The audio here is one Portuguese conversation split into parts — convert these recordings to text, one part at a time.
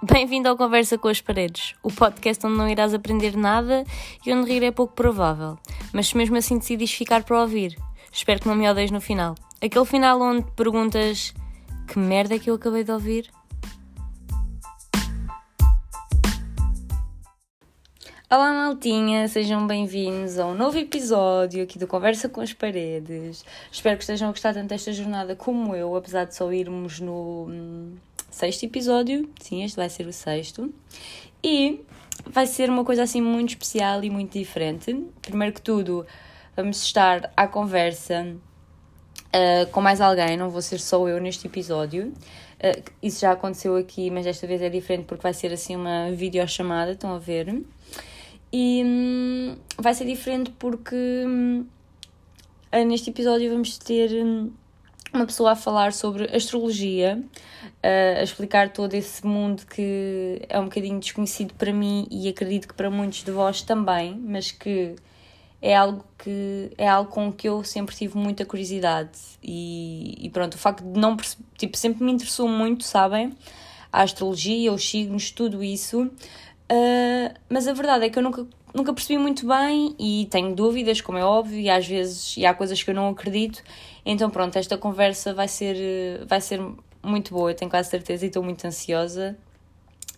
Bem-vindo ao Conversa com as Paredes, o podcast onde não irás aprender nada e onde rir é pouco provável. Mas se mesmo assim decidis ficar para ouvir, espero que não me odeies no final. Aquele final onde perguntas que merda é que eu acabei de ouvir? Olá maltinha, sejam bem-vindos a um novo episódio aqui do Conversa com as Paredes. Espero que estejam a gostar tanto desta jornada como eu, apesar de só irmos no hum, sexto episódio. Sim, este vai ser o sexto. E vai ser uma coisa assim muito especial e muito diferente. Primeiro que tudo, vamos estar à conversa uh, com mais alguém, não vou ser só eu neste episódio. Uh, isso já aconteceu aqui, mas desta vez é diferente porque vai ser assim uma videochamada, estão a ver? E hum, vai ser diferente porque hum, neste episódio vamos ter hum, uma pessoa a falar sobre astrologia, a explicar todo esse mundo que é um bocadinho desconhecido para mim e acredito que para muitos de vós também, mas que é algo que é algo com que eu sempre tive muita curiosidade e, e pronto, o facto de não tipo, sempre me interessou muito, sabem? A astrologia, os signos, tudo isso. Uh, mas a verdade é que eu nunca, nunca percebi muito bem e tenho dúvidas, como é óbvio, e às vezes e há coisas que eu não acredito. Então pronto, esta conversa vai ser, vai ser muito boa, eu tenho quase certeza e estou muito ansiosa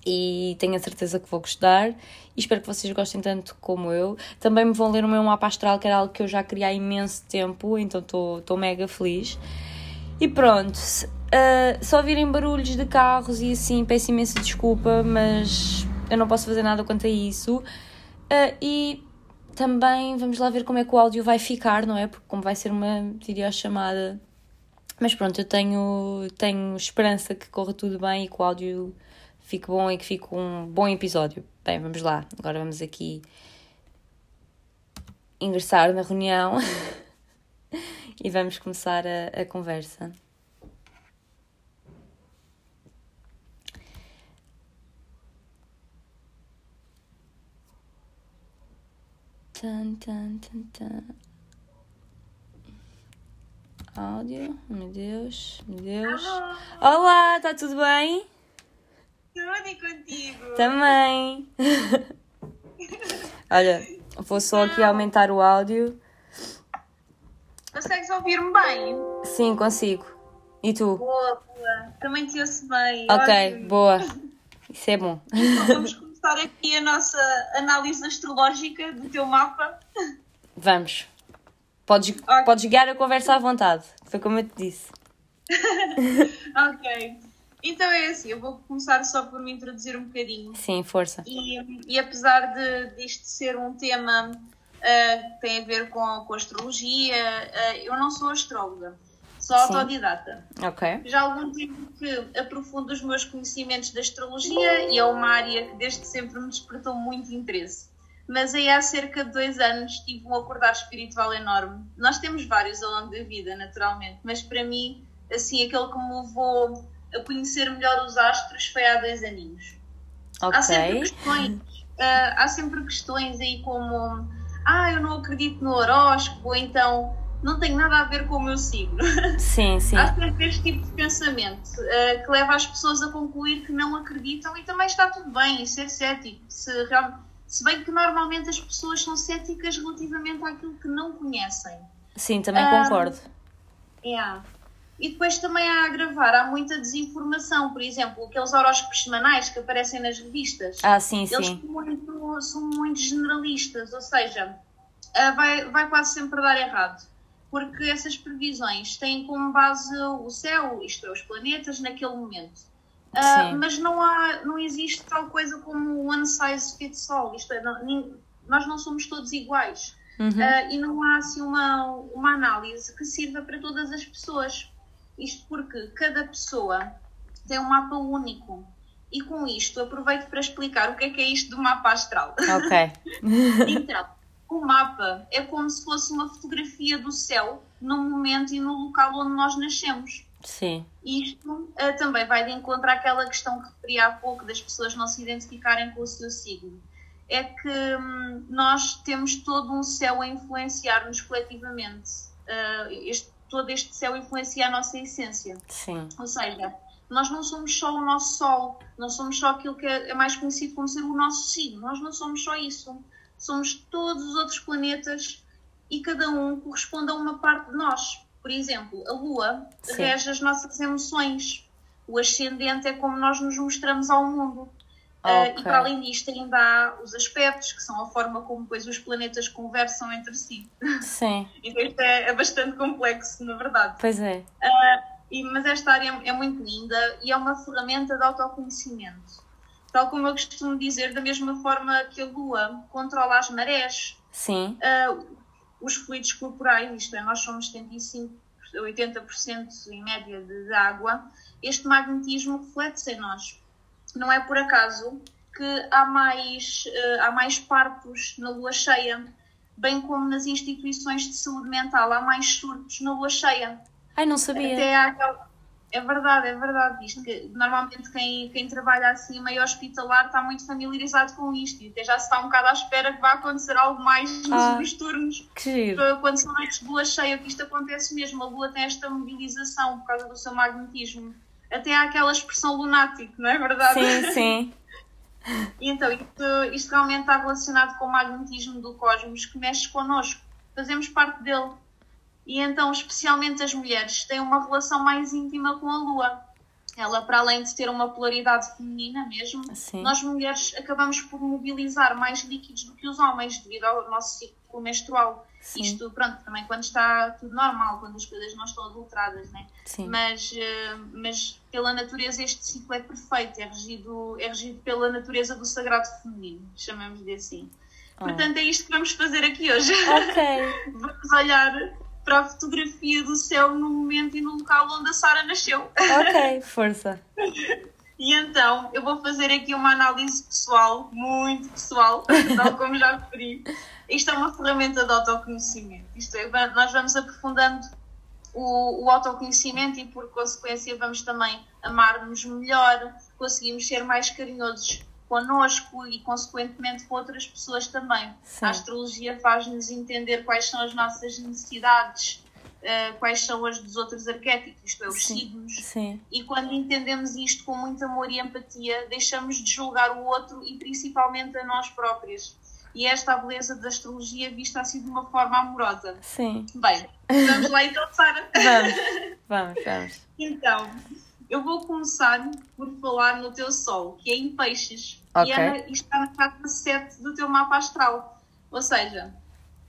e tenho a certeza que vou gostar e espero que vocês gostem tanto como eu. Também me vão ler o meu mapa astral, que era algo que eu já queria há imenso tempo, então estou mega feliz. E pronto, uh, só virem barulhos de carros e assim, peço imensa desculpa, mas eu não posso fazer nada quanto a isso. Uh, e também vamos lá ver como é que o áudio vai ficar, não é? Porque como vai ser uma videochamada mas pronto, eu tenho, tenho esperança que corra tudo bem e que o áudio fique bom e que fique um bom episódio. Bem, vamos lá. Agora vamos aqui ingressar na reunião e vamos começar a, a conversa. Tan, tan, tan, tan áudio. Meu Deus, meu Deus. Alô. Olá, está tudo bem? Tudo e contigo? Também. Olha, vou só aqui aumentar o áudio. Consegues ouvir-me bem? Sim, consigo. E tu? Boa, boa. Também te ouço bem. Ok, ótimo. boa. Isso é bom. Então, vamos começar aqui a nossa análise astrológica do teu mapa. Vamos. Podes, okay. podes guiar a conversa à vontade, foi como eu te disse. ok. Então é assim, eu vou começar só por me introduzir um bocadinho. Sim, força. E, e apesar de disto ser um tema uh, que tem a ver com, com astrologia, uh, eu não sou astróloga, sou Sim. autodidata. Ok. Já há algum tempo que aprofundo os meus conhecimentos da astrologia e é uma área que desde sempre me despertou muito interesse mas aí há cerca de dois anos tive um acordar espiritual enorme. Nós temos vários ao longo da vida, naturalmente, mas para mim, assim, aquele que me levou a conhecer melhor os astros foi há dois aninhos. Okay. Há sempre questões, uh, há sempre questões aí como ah, eu não acredito no horóscopo, ou então não tem nada a ver com o meu signo. Sim, sim. Há sempre este tipo de pensamento uh, que leva as pessoas a concluir que não acreditam e também está tudo bem, e ser cético. Se se bem que normalmente as pessoas são céticas relativamente àquilo que não conhecem. Sim, também um, concordo. É. E depois também há a agravar, há muita desinformação, por exemplo, aqueles horóscopos semanais que aparecem nas revistas. Ah, sim, eles sim. São muito, são muito generalistas, ou seja, ah, vai, vai quase sempre dar errado. Porque essas previsões têm como base o céu, isto é, os planetas, naquele momento. Uh, mas não há, não existe tal coisa como one size fits all. Isto é, não, nem, nós não somos todos iguais. Uhum. Uh, e não há assim uma, uma análise que sirva para todas as pessoas. Isto porque cada pessoa tem um mapa único. E com isto aproveito para explicar o que é que é isto do mapa astral. Ok. então, o mapa é como se fosse uma fotografia do céu no momento e no local onde nós nascemos. Sim. Isto uh, também vai de encontro àquela questão que referi há pouco das pessoas não se identificarem com o seu signo. É que hum, nós temos todo um céu a influenciar-nos coletivamente. Uh, este, todo este céu influencia a nossa essência. Sim. Ou seja, Nós não somos só o nosso Sol, não somos só aquilo que é, é mais conhecido como ser o nosso signo, nós não somos só isso. Somos todos os outros planetas e cada um corresponde a uma parte de nós. Por exemplo, a Lua Sim. rege as nossas emoções, o ascendente é como nós nos mostramos ao mundo. Okay. Uh, e para além disto, ainda há os aspectos, que são a forma como depois os planetas conversam entre si. Sim. então isto é, é, bastante complexo, na verdade. Pois é. Uh, e, mas esta área é muito linda e é uma ferramenta de autoconhecimento. Tal como eu costumo dizer, da mesma forma que a Lua controla as marés, Sim. Uh, os fluidos corporais, isto é, nós somos 75, 80% em média de, de água, este magnetismo reflete-se em nós não é por acaso que há mais, uh, há mais partos na lua cheia, bem como nas instituições de saúde mental, há mais surtos na lua cheia. Ai, não sabia. Até há aquela... É verdade, é verdade. Isto que, normalmente quem, quem trabalha assim meio hospitalar está muito familiarizado com isto e até já se está um bocado à espera que vá acontecer algo mais nos ah, turnos. Que Quando são noites de lua cheia, que isto acontece mesmo. A lua tem esta mobilização por causa do seu magnetismo até há aquela expressão lunático, não é verdade? Sim, sim. E então, isto, isto realmente está relacionado com o magnetismo do cosmos que mexe connosco. Fazemos parte dele. E então, especialmente as mulheres, têm uma relação mais íntima com a Lua. Ela, para além de ter uma polaridade feminina mesmo, Sim. nós mulheres acabamos por mobilizar mais líquidos do que os homens devido ao nosso ciclo menstrual. Sim. Isto, pronto, também quando está tudo normal, quando as coisas não estão adulteradas, né? Sim. Mas, eh, mas pela natureza este ciclo é perfeito, é regido, é regido pela natureza do sagrado feminino, chamamos-lhe assim. Oh. Portanto, é isto que vamos fazer aqui hoje. Ok. vamos olhar para a fotografia do céu no momento e no local onde a Sara nasceu. Ok, força. E então, eu vou fazer aqui uma análise pessoal, muito pessoal, tal como já referi. Isto é uma ferramenta de autoconhecimento. Isto é, nós vamos aprofundando o, o autoconhecimento e, por consequência, vamos também amar-nos melhor, conseguimos ser mais carinhosos connosco e, consequentemente, com outras pessoas também. Sim. A astrologia faz-nos entender quais são as nossas necessidades, uh, quais são as dos outros arquétipos, isto é, os Sim. signos. Sim. E quando entendemos isto com muito amor e empatia, deixamos de julgar o outro e, principalmente, a nós próprios. E esta é a beleza da astrologia vista assim de uma forma amorosa. Sim. Bem, vamos lá então, Sara. Vamos, vamos, vamos. Então, eu vou começar por falar no teu Sol, que é em Peixes. Okay. E, é, está na casa 7 do teu mapa astral. Ou seja,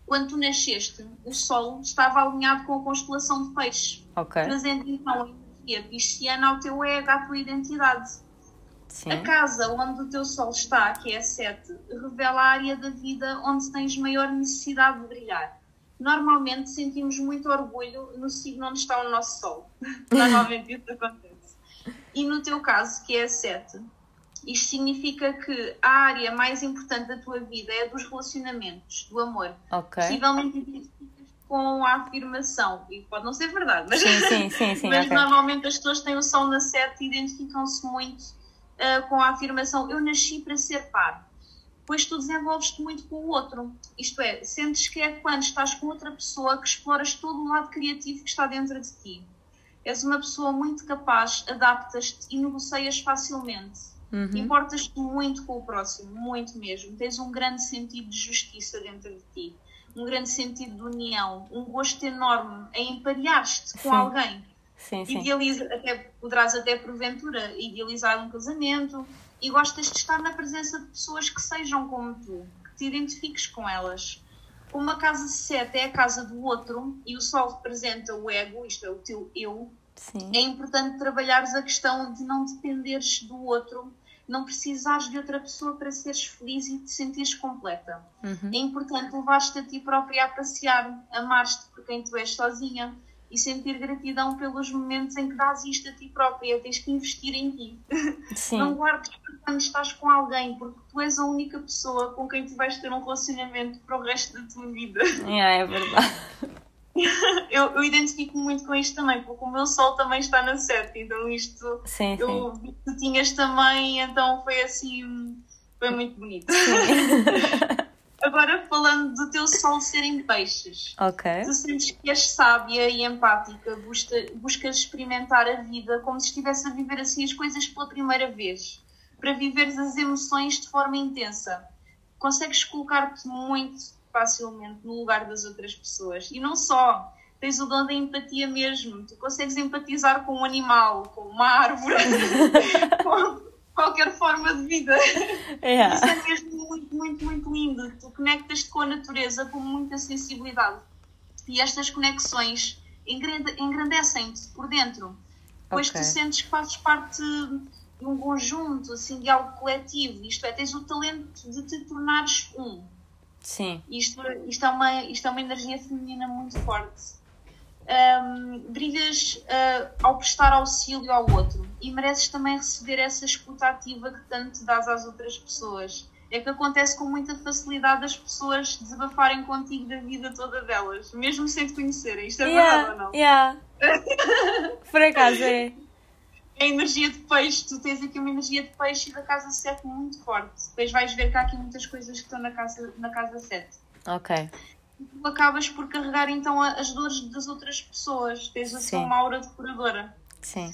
quando tu nasceste, o Sol estava alinhado com a constelação de Peixes. Ok. Trazendo então a energia pisciana ao teu ego, à tua identidade. Sim. A casa onde o teu Sol está, que é a 7, revela a área da vida onde tens maior necessidade de brilhar. Normalmente sentimos muito orgulho no signo onde está o nosso Sol. Normalmente isso acontece. E no teu caso, que é a 7, isto significa que a área mais importante da tua vida é dos relacionamentos, do amor. Ok. Possivelmente com a afirmação, e pode não ser verdade, mas, sim, sim, sim, sim, mas okay. normalmente as pessoas têm o sol na 7 identificam-se muito uh, com a afirmação eu nasci para ser par. Pois tu desenvolves-te muito com o outro. Isto é, sentes que é quando estás com outra pessoa que exploras todo o lado criativo que está dentro de ti. És uma pessoa muito capaz, adaptas-te e negocias facilmente. Uhum. Importas-te muito com o próximo, muito mesmo. Tens um grande sentido de justiça dentro de ti, um grande sentido de união, um gosto enorme em emparear-te com alguém. Sim, sim. Idealiza, até, poderás até porventura idealizar um casamento e gostas de estar na presença de pessoas que sejam como tu, que te identifiques com elas. Como a casa 7 é a casa do outro e o Sol representa o ego, isto é, o teu eu, Sim. é importante trabalhares a questão de não dependeres do outro, não precisares de outra pessoa para seres feliz e te sentires completa. Uhum. É importante levar-te a ti própria a passear, amar-te por quem tu és sozinha e sentir gratidão pelos momentos em que dás isto a ti própria. Tens que investir em ti. Sim. Não guardes quando estás com alguém, porque tu és a única pessoa com quem tu vais ter um relacionamento para o resto da tua vida. Yeah, é verdade. Eu, eu identifico muito com isto também, porque o meu sol também está na 7, então isto Sim, sim. eu que tu tinhas também, então foi assim, foi muito bonito. Agora falando do teu sol ser em peixes. Ok. Tu sentes que és sábia e empática, busca, buscas experimentar a vida como se estivesse a viver assim as coisas pela primeira vez, para viveres as emoções de forma intensa. Consegues colocar-te muito facilmente no lugar das outras pessoas. E não só, tens o dom da empatia mesmo. Tu consegues empatizar com um animal, com uma árvore, com qualquer forma de vida. Yeah. Isso é mesmo muito, muito, muito lindo. Tu conectas-te com a natureza com muita sensibilidade. E estas conexões engrande- engrandecem-te por dentro. Pois Ok. tu sentes que fazes parte de um conjunto, assim, de algo coletivo. Isto é, tens o talento de te tornares um. Sim. Isto, isto, é, uma, isto é uma energia feminina muito forte. Ahm, brilhas ah, ao prestar auxílio ao outro e mereces também receber essa escuta ativa que tanto dás às outras pessoas. É que acontece com muita facilidade as pessoas desabafarem contigo da vida toda delas, mesmo sem te conhecerem. Isto é verdade ou não? Yeah. Por acaso é. É a energia de peixe, tu tens aqui uma energia de peixe e da casa 7 muito forte. Depois vais ver que há aqui muitas coisas que estão na casa, na casa 7. Ok. tu acabas por carregar então as dores das outras pessoas. Tens assim Sim. uma aura depuradora. Sim.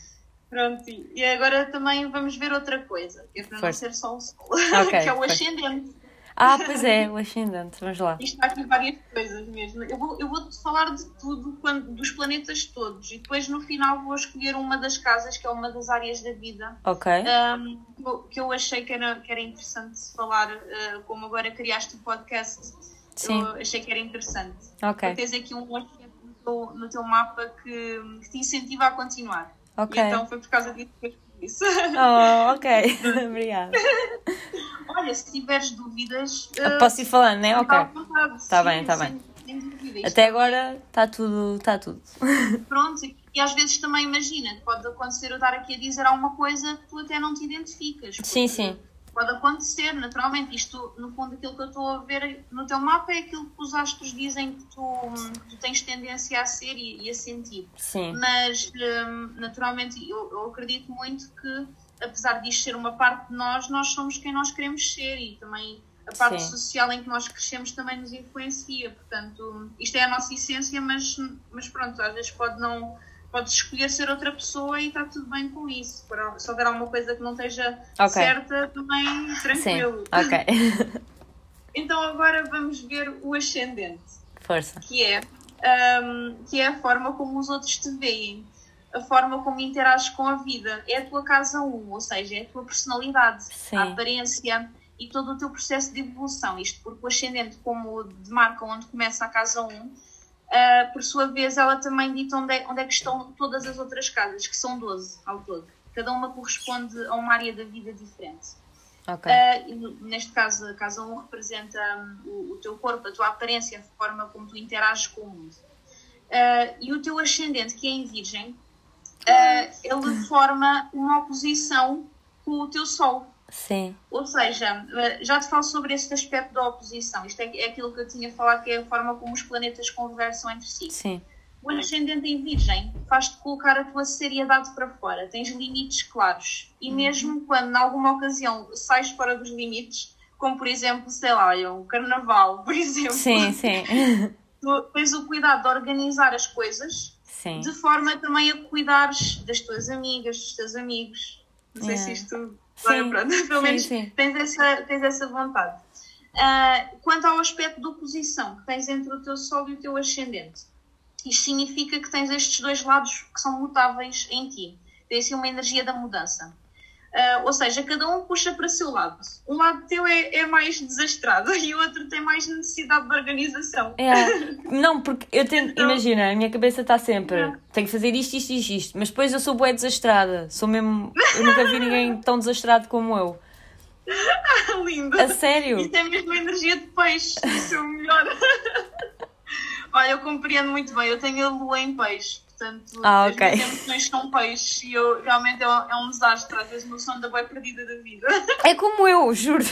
Pronto, e e agora também vamos ver outra coisa, que é para não ser só o sol, Ok, que é o ascendente. Ah, pois é, o ascendente. Vamos lá. Isto há aqui várias coisas mesmo. Eu vou, eu vou-te falar de tudo, quando- dos planetas todos, e depois no final vou escolher uma das casas, que é uma das áreas da vida, Ok. um, que eu- que eu achei que era, que era interessante falar, uh, como agora criaste o podcast, Sim. eu achei que era interessante. Ok. Tens aqui um ascendente no teu, no teu mapa que, que te incentiva a continuar. Ok. E então foi por causa disso que eu isso. Oh, ok. Obrigada. Olha, se tiveres dúvidas. Eu uh, Posso ir falando, né? Ok. Tá Sim, bem, tá sem- bem. sem Até agora está tudo. Está tudo. Pronto, e às vezes também imagina, pode acontecer eu estar aqui a dizer alguma coisa que tu até não te identificas. Sim, sim. Pode acontecer, naturalmente. Isto, no fundo, aquilo que eu estou a ver no teu mapa é aquilo que os astros dizem que tu, que tu tens tendência a ser e, e a sentir. Sim. Mas, hum, naturalmente, eu, eu acredito muito que, apesar disto ser uma parte de nós, nós somos quem nós queremos ser e também a parte Sim. social em que nós crescemos também nos influencia. Portanto, isto é a nossa essência, mas, mas pronto, às vezes pode não. Podes escolher ser outra pessoa e está tudo bem com isso. Se houver alguma coisa que não esteja Ok. certa, também Sim. tranquilo. Ok. Então agora vamos ver o ascendente Força. que é, hum, que é a forma como os outros te veem, a forma como interages com a vida. É a tua casa 1, ou seja, é a tua personalidade, Sim. a aparência e todo o teu processo de evolução. Isto porque o ascendente, como demarca onde começa a casa 1, ah, por sua vez, ela também dita onde é, onde é que estão todas as outras casas, que são 12 ao todo. Cada uma corresponde a uma área da vida diferente. Ok. E no- neste caso, a casa 1 representa hum, o, o teu corpo, a tua aparência, a forma como tu interages com o mundo. Ah, e o teu ascendente, que é em Virgem, ele forma uma oposição com o teu Sol. Sim. Ou seja, ah, já te falo sobre este aspecto da oposição. Isto é, é aquilo que eu tinha falado, que é a forma como os planetas conversam entre si. Sim. O ascendente em Virgem faz-te colocar a tua seriedade para fora, tens limites claros. E mesmo quando, em alguma ocasião, sais fora dos limites, como por exemplo, sei lá, o carnaval, por exemplo, Sim, sim. tu tens o cuidado de organizar as coisas Sim. de forma também a cuidares das tuas amigas, dos teus amigos. Não sei É. se isto. Sim, pronto, pelo sim, menos sim. Tens, essa, tens essa vontade. Ah, quanto ao aspecto de oposição que tens entre o teu Sol e o teu Ascendente, isto significa que tens estes dois lados que são mutáveis em ti. Tem assim uma energia da mudança. Ah, ou seja, cada um puxa para o seu lado. Um lado teu é, é mais desastrado e o outro tem mais necessidade de organização. É. Não, porque eu tento, Então- imagina, a minha cabeça está sempre, É. tenho que fazer isto, isto, isto, isto, mas depois eu sou bué desastrada, sou mesmo, eu nunca vi ninguém tão desastrado como eu. Lindo! A sério? Isto é mesmo a energia de peixe. Isso é o melhor. Olha, eu compreendo muito bem. Eu tenho a lua em peixe. Portanto, Ah, as ok. minhas emoções são peixes e eu realmente é um, é um desastre. Às vezes, uma som da bem perdida da vida. É como eu, juro.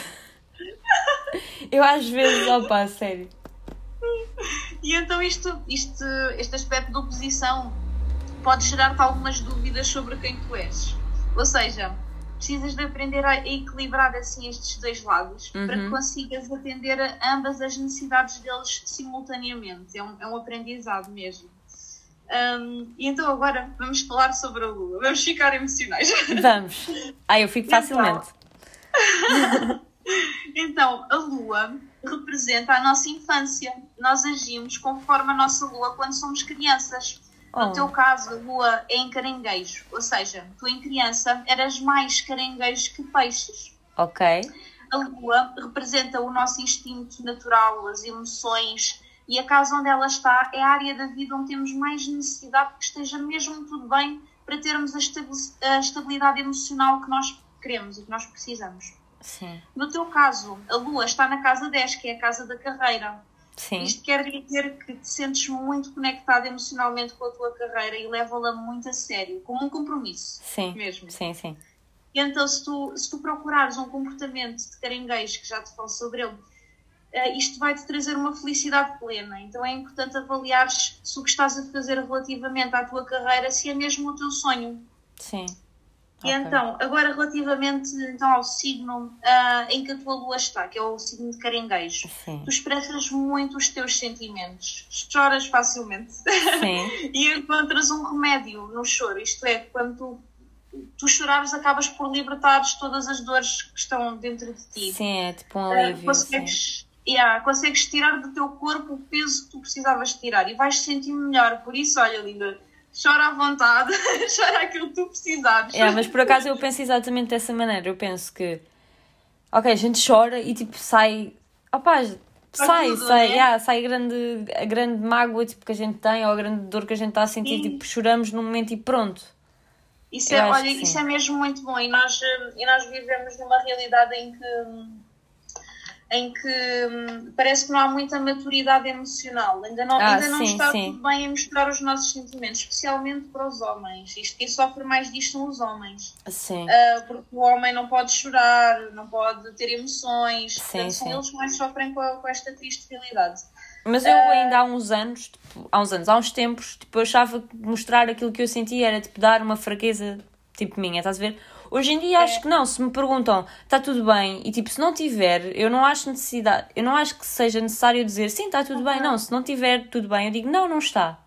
Eu às vezes, opa, sério. E então, isto, isto, este aspecto de oposição pode gerar-te algumas dúvidas sobre quem tu és. Ou seja, precisas de aprender a equilibrar assim estes dois lados Uhum. para que consigas atender a ambas as necessidades deles simultaneamente. É um, é um aprendizado mesmo. Um, e então agora vamos falar sobre a Lua. Vamos ficar emocionais. Vamos. Ah, eu fico Então. facilmente. Então, a Lua representa a nossa infância. Nós agimos conforme a nossa Lua quando somos crianças. No Oh. teu caso, a Lua é em caranguejo, ou seja, tu em criança eras mais caranguejo que peixes. Ok. A Lua representa o nosso instinto natural, as emoções, e a casa onde ela está é a área da vida onde temos mais necessidade de que esteja mesmo tudo bem para termos a estabi- a estabilidade emocional que nós queremos e que nós precisamos. Sim. No teu caso, a Lua está na casa 10, que é a casa da carreira. Sim. Isto quer dizer que te sentes muito conectado emocionalmente com a tua carreira e leva-la muito a sério, como um compromisso Sim. mesmo. Sim, sim. E então, se tu, se tu procurares um comportamento de caranguejo, que já te falo sobre ele, isto vai-te trazer uma felicidade plena. Então é importante avaliares se o que estás a fazer relativamente à tua carreira, se é mesmo o teu sonho. Sim. E Ok. então, agora relativamente então, ao signo ah, em que a tua lua está, que é o signo de caranguejo, Sim. tu expressas muito os teus sentimentos, choras facilmente e encontras um remédio no choro, isto é, quando tu, tu chorares acabas por libertares todas as dores que estão dentro de ti. Sim, é tipo um Ah, alívio. Sim. consegues, yeah, consegues tirar do teu corpo o peso que tu precisavas tirar e vais te sentir melhor. Por isso, olha, linda, chora à vontade, chora aquilo que tu precisares. É, mas por acaso eu penso exatamente dessa maneira. Eu penso que, ok, a gente chora e tipo sai, opá, sai, tudo, sai, né? yeah, sai grande, a grande mágoa tipo, que a gente tem ou a grande dor que a gente está a sentir, Sim. tipo, choramos num momento e pronto. Isso Eu é, olha, isso é mesmo muito bom e nós, eh, e nós vivemos numa realidade em que em que hum, parece que não há muita maturidade emocional. Ainda não, Ah, ainda não sim, está sim. tudo bem em mostrar os nossos sentimentos, especialmente para os homens. Isto, quem sofre mais disto são os homens. Sim, Ah, porque o homem não pode chorar, não pode ter emoções. Sim, Portanto, são eles que mais sofrem com, a- com esta triste realidade. mas eu ainda há uns anos, tipo, há uns anos, há uns tempos, tipo, eu achava que mostrar aquilo que eu sentia era tipo dar uma fraqueza tipo minha, estás a ver? Hoje em dia acho que não, se me perguntam, está tudo bem, e tipo, se não tiver, eu não acho necessidade, eu não acho que seja necessário dizer sim, está tudo bem, não, se não tiver tudo bem, eu digo não, não está.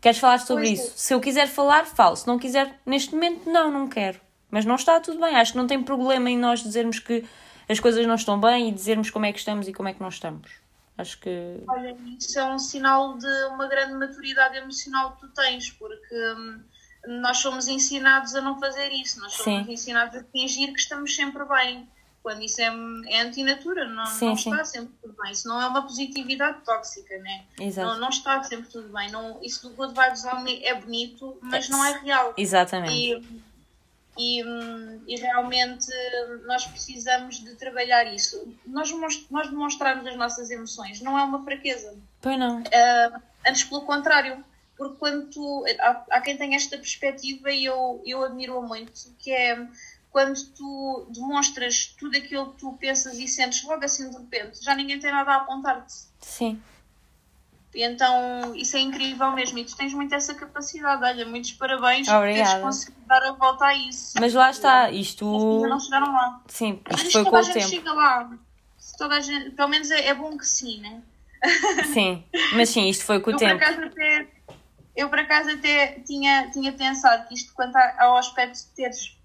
Queres falar sobre Pois é. isso? Se eu quiser falar, falo. Se não quiser, neste momento, não, não quero. Mas não está tudo bem. Acho que não tem problema em nós dizermos que as coisas não estão bem e dizermos como é que estamos e como é que não estamos. Acho que. Olha, isso é um sinal de uma grande maturidade emocional que tu tens, porque hum, nós somos ensinados a não fazer isso, nós somos Sim. ensinados a fingir que estamos sempre bem. Quando isso é, é antinatura, não, Sim, não sim. está sempre tudo bem. Isso não é uma positividade tóxica, né? Exato. Não, não está sempre tudo bem. Não, isso do Good Vibes Only é bonito, mas não é real. Exatamente. E, e, e realmente nós precisamos de trabalhar isso. Nós, nós demonstrarmos as nossas emoções não é uma fraqueza. Pois não. Ah, antes pelo contrário, porque quando tu. Há, há quem tenha esta perspectiva e eu, eu admiro-a muito, que é quando tu demonstras tudo aquilo que tu pensas e sentes logo assim de repente, já ninguém tem nada a apontar-te. Sim. E então isso é incrível mesmo. E tu tens muito essa capacidade. Olha, muitos parabéns por teres conseguido dar a volta a isso. Mas lá está, Mas isto. ainda não chegaram lá. Sim, Mas isto foi toda com a o gente tempo. chega lá. Se Toda a gente, pelo menos é, é bom que sim, né? Sim. Mas sim, isto foi com o eu, tempo. Por acaso, até, eu, por acaso, até tinha, tinha pensado que isto, quanto ao aspecto de teres,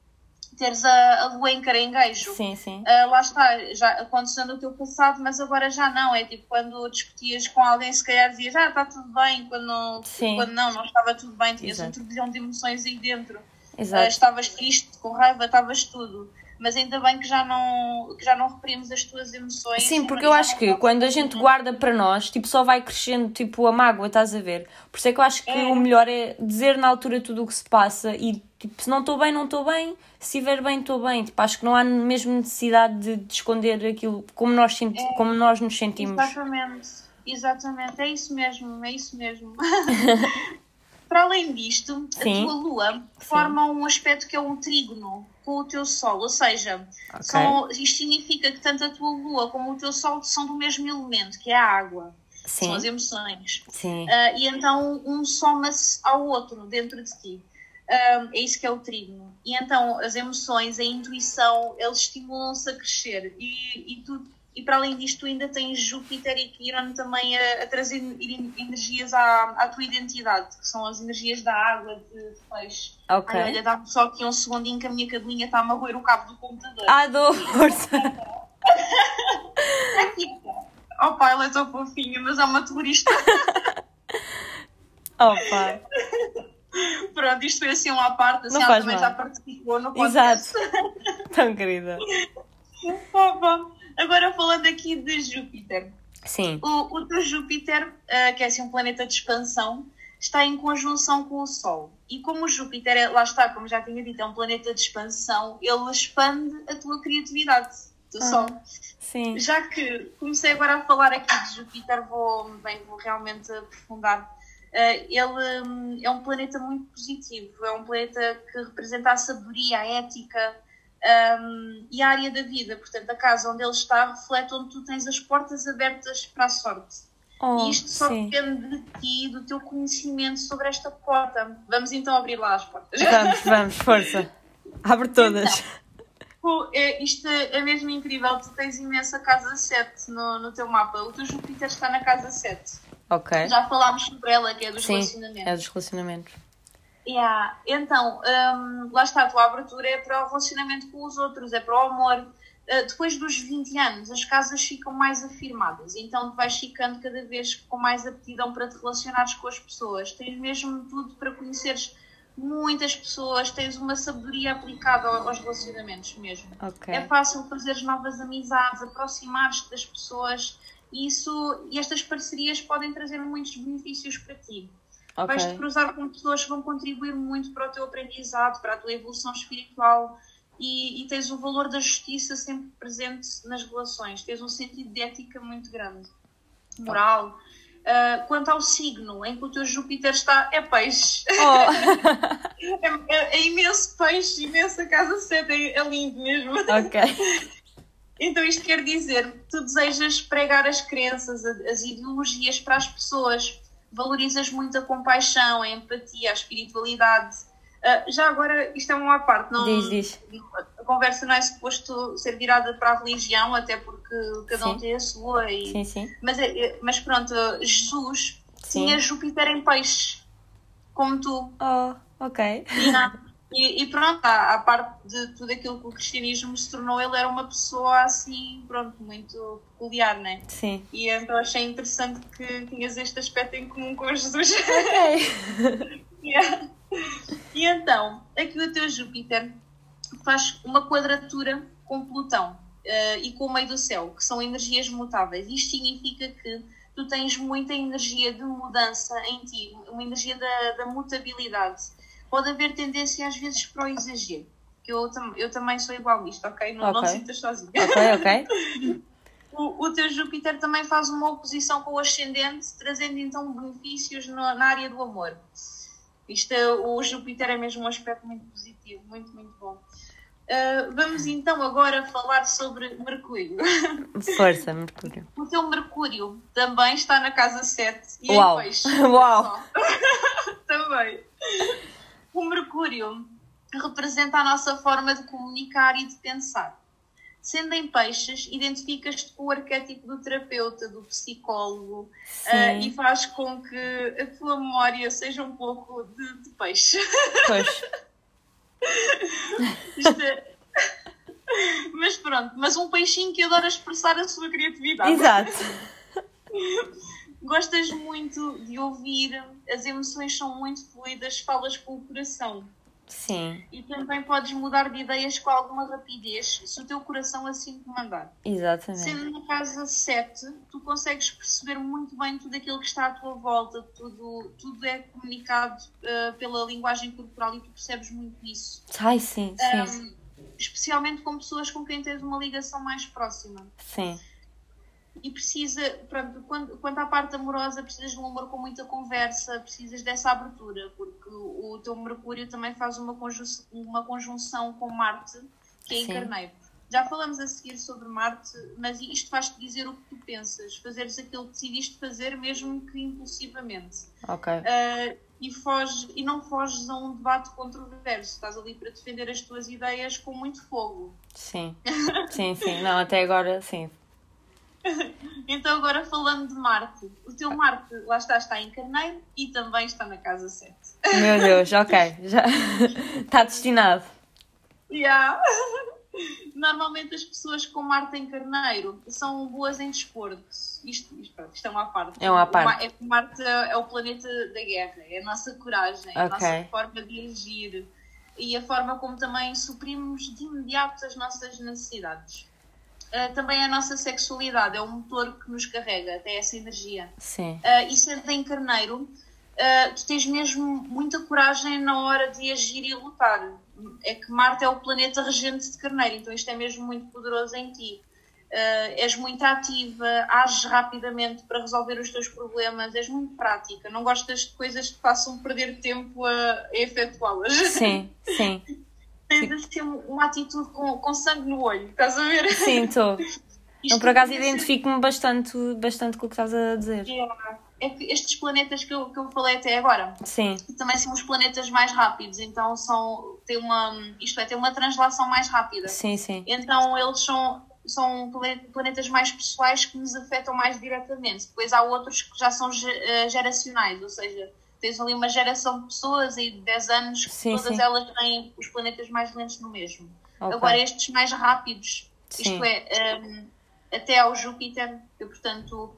teres a, a lua em caranguejo, Sim, sim. ah, lá está, já aconteceu no teu passado, mas agora já não. É tipo quando discutias com alguém, se calhar dizias, ah, está tudo bem, quando não, Sim. quando não, não estava tudo bem, tinhas um Exato. turbilhão de emoções aí dentro. Ah, Exato. estavas triste, com raiva, estavas tudo. Mas ainda bem que já não, que já não reprimos as tuas emoções. Sim, porque eu acho que quando a gente guarda para nós, tipo, só vai crescendo, tipo, a mágoa, estás a ver? Por isso é que eu acho que É. o melhor é dizer na altura tudo o que se passa e, tipo, se não estou bem, não estou bem, se estiver bem, estou bem. Tipo, acho que não há mesmo necessidade de, de esconder aquilo como nós, senti como nós nos sentimos. Exatamente, exatamente, é isso mesmo, é isso mesmo. Para além disto, Sim. a tua lua forma um aspecto que é um trígono com o teu sol, ou seja, Ok. são, isto significa que tanto a tua lua como o teu sol são do mesmo elemento, que é a água, são as Sim, emoções. sim. Ah, e então um soma-se ao outro dentro de ti. Um, é isso que é o trigno. E então as emoções, a intuição, eles estimulam-se a crescer. E, e, tu, e para além disto, tu ainda tens Júpiter e Quiron também a, a trazer energias à, à tua identidade, que são as energias da água, de, de peixe. Ok. Ai, olha, dá-me só aqui um segundinho que a minha cadelinha está a roer o cabo do computador. Ah, dou força. Aqui. Opa, ela é tão fofinha, mas é uma terrorista. Opa. Pronto, isto foi assim uma parte, assim, Não ela também mal. já participou no podcast. Exato. Tão querida. Opa. Agora falando aqui de Júpiter. Sim. O, o teu Júpiter, ah, que é assim um planeta de expansão, está em conjunção com o Sol. E como o Júpiter, é, lá está, como já tinha dito, é um planeta de expansão, ele expande a tua criatividade do Ah. Sol. Sim. Já que comecei agora a falar aqui de Júpiter, vou, bem, vou realmente aprofundar. Eh, ele hum, é um planeta muito positivo, é um planeta que representa a sabedoria, a ética hum, e a área da vida. Portanto, a casa onde ele está reflete onde tu tens as portas abertas para a sorte. Oh, e isto só sim. depende de ti, do teu conhecimento sobre esta porta. Vamos então abrir lá as portas. Vamos, vamos, força. Abre todas. Pô, é, isto é, é mesmo incrível. Tu tens imensa casa 7 no, no teu mapa. O teu Júpiter está na casa 7. Ok. Já falámos sobre ela, que é dos Sim, relacionamentos. é dos relacionamentos. Yeah. Então, hum, lá está, a tua abertura é para o relacionamento com os outros, é para o amor. Uh, depois dos 20 anos, as casas ficam mais afirmadas, então tu vais ficando cada vez com mais aptidão para te relacionares com as pessoas. Tens mesmo tudo para conheceres muitas pessoas, tens uma sabedoria aplicada ao- aos relacionamentos mesmo. Ok. É fácil fazeres novas amizades, aproximar-te das pessoas e, isso, e estas parcerias podem trazer muitos benefícios para ti. Vais-te Ok. cruzar com pessoas que vão contribuir muito para o teu aprendizado, para a tua evolução espiritual e, e tens o valor da justiça sempre presente nas relações. Tens um sentido de ética muito grande, moral. Ah, quanto ao signo em que o teu Júpiter está, é peixe. Oh, É, é- é imenso peixe, imensa casa 7, é, é lindo mesmo. ok. Então isto quer dizer que tu desejas pregar as crenças, as ideologias para as pessoas, valorizas muito a compaixão, a empatia, a espiritualidade. Ah, já agora, isto é uma parte, não, Diz, diz. a conversa não é suposto ser virada para a religião, até porque cada um Sim. tem a sua. E... Sim, sim. Mas, é- é- mas pronto, Jesus Sim. tinha Júpiter em peixe, como tu. Oh, ok. E, não- e- e pronto, à, à parte de tudo aquilo que o cristianismo se tornou, ele era uma pessoa assim, pronto, muito peculiar, né? Sim. E então achei interessante que tinhas este aspecto em comum com Jesus. Ok. Yeah. E então, aqui o teu Júpiter faz uma quadratura com Plutão eh, e com o meio do céu, que são energias mutáveis. Isto significa que tu tens muita energia de mudança em ti, uma energia da, da mutabilidade. Pode haver tendência às vezes para o exagero. Que eu, eu também sou igual a isto, ok? Não, não te Ok. sintas sozinha. Ok, ok. O, o teu Júpiter também faz uma oposição com o ascendente, trazendo então benefícios no- na área do amor. Isto, o Júpiter é mesmo um aspecto muito positivo, muito, muito bom. Ah, vamos então agora falar sobre Mercúrio. Força, Mercúrio. O teu Mercúrio também está na casa 7 e Uau. em peixe. Uau. também. O Mercúrio representa a nossa forma de comunicar e de pensar. Sendo em peixes, identificas-te com o arquétipo do terapeuta, do psicólogo, ah, e faz com que a tua memória seja um pouco de, de peixe. Pois. É- Mas pronto, mas um peixinho que adora expressar a sua criatividade. Exato. Gostas muito de ouvir, as emoções são muito fluidas, falas com o coração. Sim. E também podes mudar de ideias com alguma rapidez, se o teu coração assim te mandar. Exatamente. Sendo na casa 7, tu consegues perceber muito bem tudo aquilo que está à tua volta, tudo, tudo é comunicado eh, pela linguagem corporal e tu percebes muito isso. Ai, sim, sim. Um, especialmente com pessoas com quem tens uma ligação mais próxima. Sim. E precisa, pronto, quando, quanto à parte amorosa, precisas de um amor com muita conversa, precisas dessa abertura, porque o, teu Mercúrio também faz uma conjunção, uma conjunção com Marte, que é em Sim. Carneiro. Já falamos a seguir sobre Marte, mas isto faz-te dizer o que tu pensas, fazeres aquilo que decidiste fazer, mesmo que impulsivamente. Ok. Uh, e, foge, e não foges a um debate controverso. Estás ali para defender as tuas ideias com muito fogo. Sim, sim, sim. Não, até agora, sim. então, agora falando de Marte, o teu Marte, lá está, está em Carneiro e também está na casa 7. Meu Deus, ok. Já está destinado. Yeah. Normalmente as pessoas com Marte em Carneiro são boas em desporto. Isto, isto, isto é uma parte. É uma parte. É, Marte é o planeta da guerra, é a nossa coragem, okay. a nossa forma de agir e a forma como também suprimos de imediato as nossas necessidades. Uh, também a nossa sexualidade é o motor que nos carrega até essa energia. Sim. Uh, e sendo em Carneiro, uh, tu tens mesmo muita coragem na hora de agir e lutar é que Marte é o planeta regente de Carneiro, então isto é mesmo muito poderoso em ti. Uh, és muito ativa, ages rapidamente para resolver os teus problemas, és muito prática, não gostas de coisas que façam perder tempo a, a efetuá-las. Sim, sim. Tens assim uma atitude com, com sangue no olho, estás a ver? Sim, estou. Então, por acaso, identifico-me bastante, bastante com o que estás a dizer. Yeah é que estes planetas que eu, que eu falei até agora Sim. também são os planetas mais rápidos, então são, tem uma, isto é, tem uma translação mais rápida. Sim, sim. Então eles são, são planetas mais pessoais que nos afetam mais diretamente. Depois há outros que já são eh, geracionais, ou seja, tens ali uma geração de pessoas e de 10 anos que sim, todas sim. elas têm os planetas mais lentos no mesmo. Okay. Agora estes mais rápidos, sim. isto é, um, até ao Júpiter, que portanto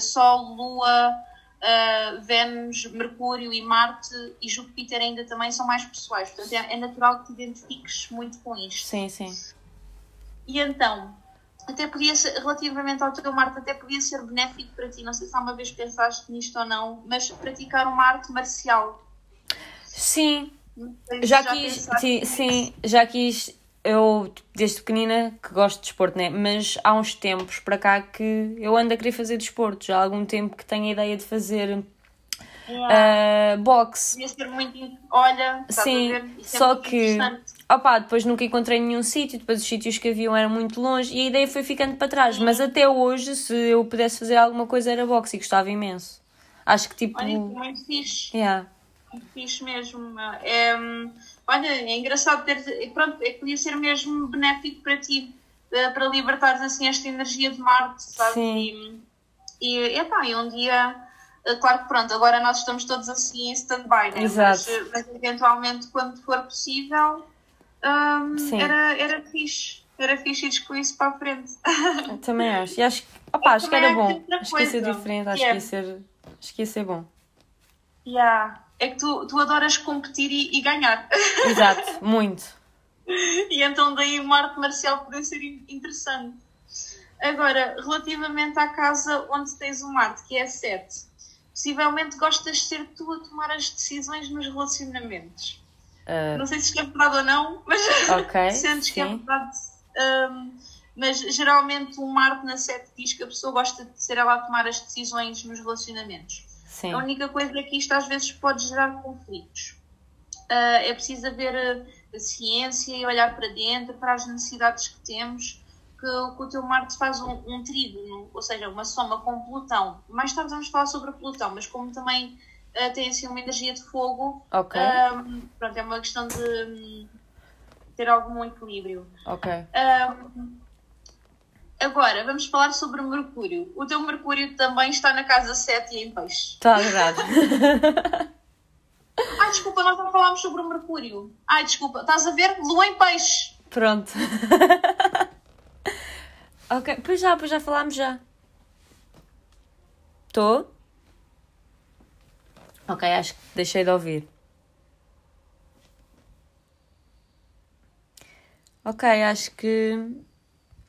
Sol, Lua, uh, Vênus, Mercúrio e Marte e Júpiter ainda também são mais pessoais. Portanto, é, é natural que te identifiques muito com isto. Sim, sim. E então, até podia ser, relativamente ao teu Marte, até podia ser benéfico para ti. Não sei se há uma vez pensaste nisto ou não, mas praticar uma arte marcial. Sim. Já, já quis, sim, sim, já quis eu, desde pequenina, que gosto de desporto, né? Mas há uns tempos para cá que eu ando a querer fazer desporto. Já há algum tempo que tenho a ideia de fazer yeah. uh, boxe. Devia ser muito. Olha, sim, é só que. Opá, depois nunca encontrei nenhum sítio, depois os sítios que haviam eram muito longe e a ideia foi ficando para trás. Mas até hoje, se eu pudesse fazer alguma coisa, era boxe e gostava imenso. Acho que tipo. Olha, muito fixe. Yeah. Muito fixe mesmo. É, olha, é engraçado ter. Pronto, é que podia ser mesmo benéfico para ti, eh, para libertares assim esta energia de Marte, sabe? Sim. E, e, epá, e um dia. Eh, claro que pronto, agora nós estamos todos assim em stand-by, né? Exato. Mas, mas, eventualmente, quando for possível, um, era, era fixe. Era fixe ir com isso para a frente. Eu também acho. E acho, opa, acho que era bom. Acho que ia ser diferente, acho, yeah. que ia ser, acho que ia ser bom. Yeah é que tu, tu adoras competir e, e ganhar. Exato, muito. e então daí uma arte marcial poder ser interessante. Agora, relativamente à casa onde tens o Marte, que é 7, possivelmente gostas de ser tu a tomar as decisões nos relacionamentos. Uh... Não sei se isto é verdade ou não, mas okay, sentes que é verdade. Um, mas geralmente o Marte na 7 diz que a pessoa gosta de ser ela a tomar as decisões nos relacionamentos. Sim. A única coisa é que isto às vezes pode gerar conflitos. Uh, é preciso haver a ciência e olhar para dentro, para as necessidades que temos, que, que o teu Marte faz um, um trígono, ou seja, uma soma com Plutão. Mais tarde vamos falar sobre Plutão, mas como também uh, tem assim uma energia de fogo, okay. um, pronto, é uma questão de um, ter algum equilíbrio. Ok. Um, Agora, vamos falar sobre o Mercúrio. O teu Mercúrio também está na casa 7 e em peixe. Está verdade. Ai, desculpa, nós não falámos sobre o Mercúrio. Ai, desculpa, estás a ver? Lua em peixe. Pronto. ok, pois já, pois já falámos já. Estou? Ok, acho que deixei de ouvir. Ok, acho que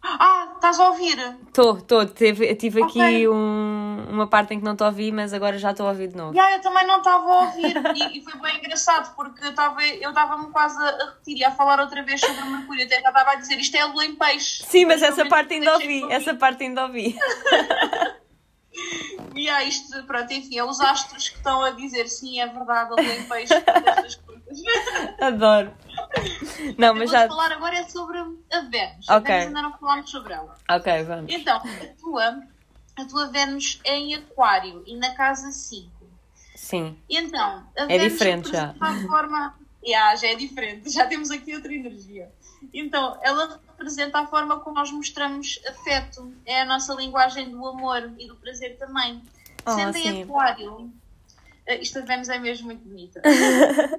ah, estás a ouvir? Estou, estou. Tive, tive okay. aqui um, uma parte em que não a ouvir, mas agora já estou a ouvir de novo. Yeah, eu também não estava a ouvir e, e, foi bem engraçado porque eu estava-me quase a repetir e a falar outra vez sobre o Mercúrio. Até já estava a dizer isto é a lua em peixe. Sim, mas essa parte ainda ouvi. Essa parte ainda ouvi. E yeah, isto, pronto, enfim, é os astros que estão a dizer sim, é verdade, a lua em peixe, estas coisas. Adoro. Não, mas já. falar agora é sobre a Vênus. A Vênus ainda não falámos sobre ela. Ok, vamos. Então, a tua, a tua Vênus é em Aquário e na casa 5. Sim. E então, a É Vênus diferente já. forma. Yeah, já é diferente, já temos aqui outra energia. Então, ela representa a forma como nós mostramos afeto, é a nossa linguagem do amor e do prazer também. Oh, Sendo em Aquário, eh, isto Vênus é mesmo muito bonita.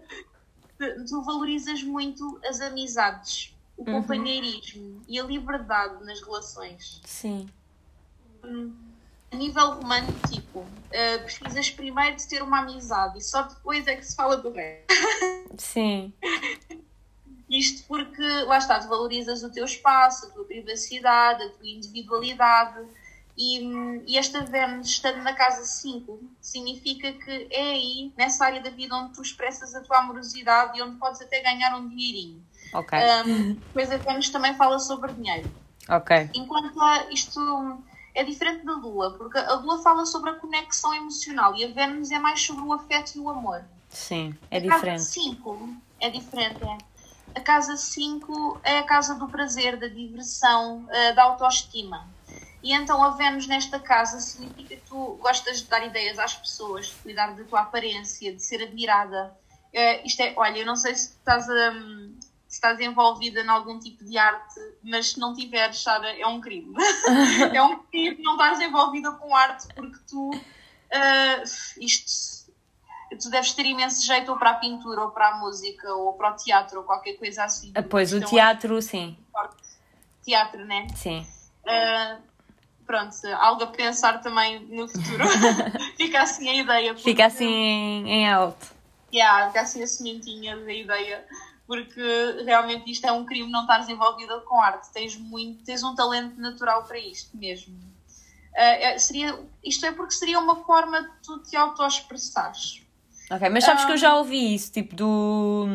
tu valorizas muito as amizades, o Uhum. companheirismo e a liberdade nas relações. Sim. A nível romântico, eh, precisas primeiro de ter uma amizade e só depois é que se fala do resto. Sim. Isto porque, lá está, tu valorizas o teu espaço, a tua privacidade, a tua individualidade. E, e esta Vênus, estando na casa 5, significa que é aí, nessa área da vida, onde tu expressas a tua amorosidade e onde podes até ganhar um dinheirinho. Ok. Um, depois a Vênus também fala sobre dinheiro. Ok. Enquanto a- isto é diferente da Lua, porque a Lua fala sobre a conexão emocional e a Vênus é mais sobre o afeto e o amor. Sim. É A casa diferente. 5 é diferente, é. A casa 5 é a casa do prazer, da diversão, eh, da autoestima. E então a Vênus nesta casa significa que tu gostas de dar ideias às pessoas, de cuidar da tua aparência, de ser admirada. Eh, isto é, olha, eu não sei se estás, hum, se estás envolvida em algum tipo de arte, mas se não tiveres, Sara, é um crime. é um crime não estares envolvida com arte porque tu eh, isto tu deves ter imenso jeito ou para a pintura, ou para a música, ou para o teatro, ou qualquer coisa assim. Ah, Pois, o Isto é teatro, sim. teatro, né? Sim. Ah, pronto, algo a pensar também no futuro. fica assim a ideia. porque- Fica assim em, em alto. Yeah, fica assim a sementinha da ideia. Porque realmente isto é um crime não estares envolvida com arte. Tens, muito, tens um talento natural para isto mesmo. Ah, é- seria, isto é porque seria uma forma de tu te auto-expressares. Ok, mas sabes que eu já ouvi isso, tipo do.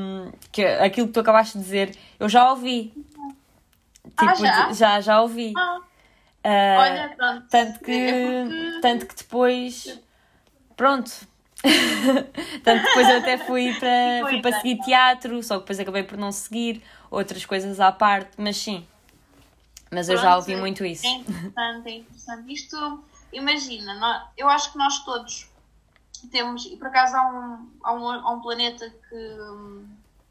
Que, aquilo que tu acabaste de dizer, eu já ouvi. Tipo, Ah, já? de- já, já ouvi. Ah, Ah, olha, pronto. tanto que. É porque- Tanto que depois. Pronto. Tanto depois eu até fui para, fui para ideia. seguir teatro, só que depois acabei por não seguir outras coisas à parte, mas sim. Mas eu já Pronto, ouvi muito isso. É interessante, é interessante. Isto, imagina, eu acho que nós todos temos, e por acaso há um, há um, há um planeta que hum,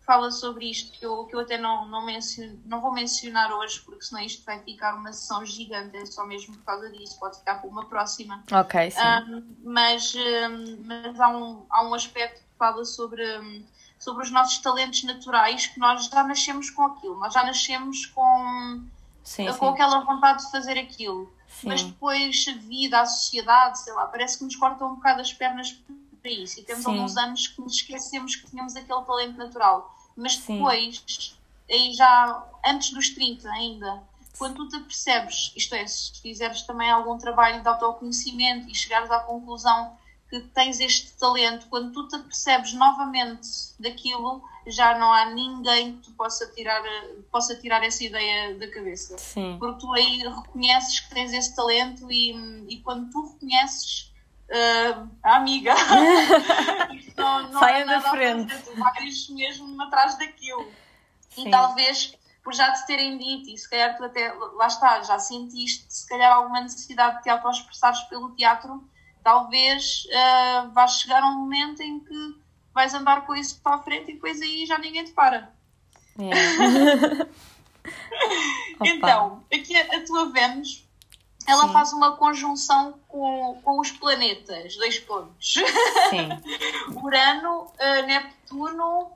fala sobre isto, que eu, que eu até não, não, menciono, não vou mencionar hoje, porque senão isto vai ficar uma sessão gigante, é só mesmo por causa disso, pode ficar para uma próxima. Ok, sim. Um, mas um, mas há, um, há um aspecto que fala sobre, um, sobre os nossos talentos naturais, que nós já nascemos com aquilo, nós já nascemos com, sim, com sim. aquela vontade de fazer aquilo. Mas Sim. depois a vida, a sociedade, sei lá, parece que nos cortam um bocado as pernas para isso. E temos Sim. alguns anos que nos esquecemos que tínhamos aquele talento natural. Mas Sim. depois, aí já antes dos 30 ainda, quando tu te apercebes, isto é, se fizeres também algum trabalho de autoconhecimento e chegares à conclusão que tens este talento, quando tu te apercebes novamente daquilo, já não há ninguém que tu possa tirar, possa tirar essa ideia da cabeça Sim. porque tu aí reconheces que tens esse talento e, e quando tu reconheces a amiga não, não Saia é da frente. vais mesmo atrás daquilo Sim. e talvez por já te terem dito e se calhar tu até lá está, já sentiste se calhar alguma necessidade de te auto-expressares pelo teatro talvez vais chegar a um momento em que vais andar com isso para a frente e depois aí já ninguém te para. Opa. Então, aqui a, a tua Vênus, ela Sim. faz uma conjunção com, com os planetas, dois pontos. Sim. Urano, eh, Neptuno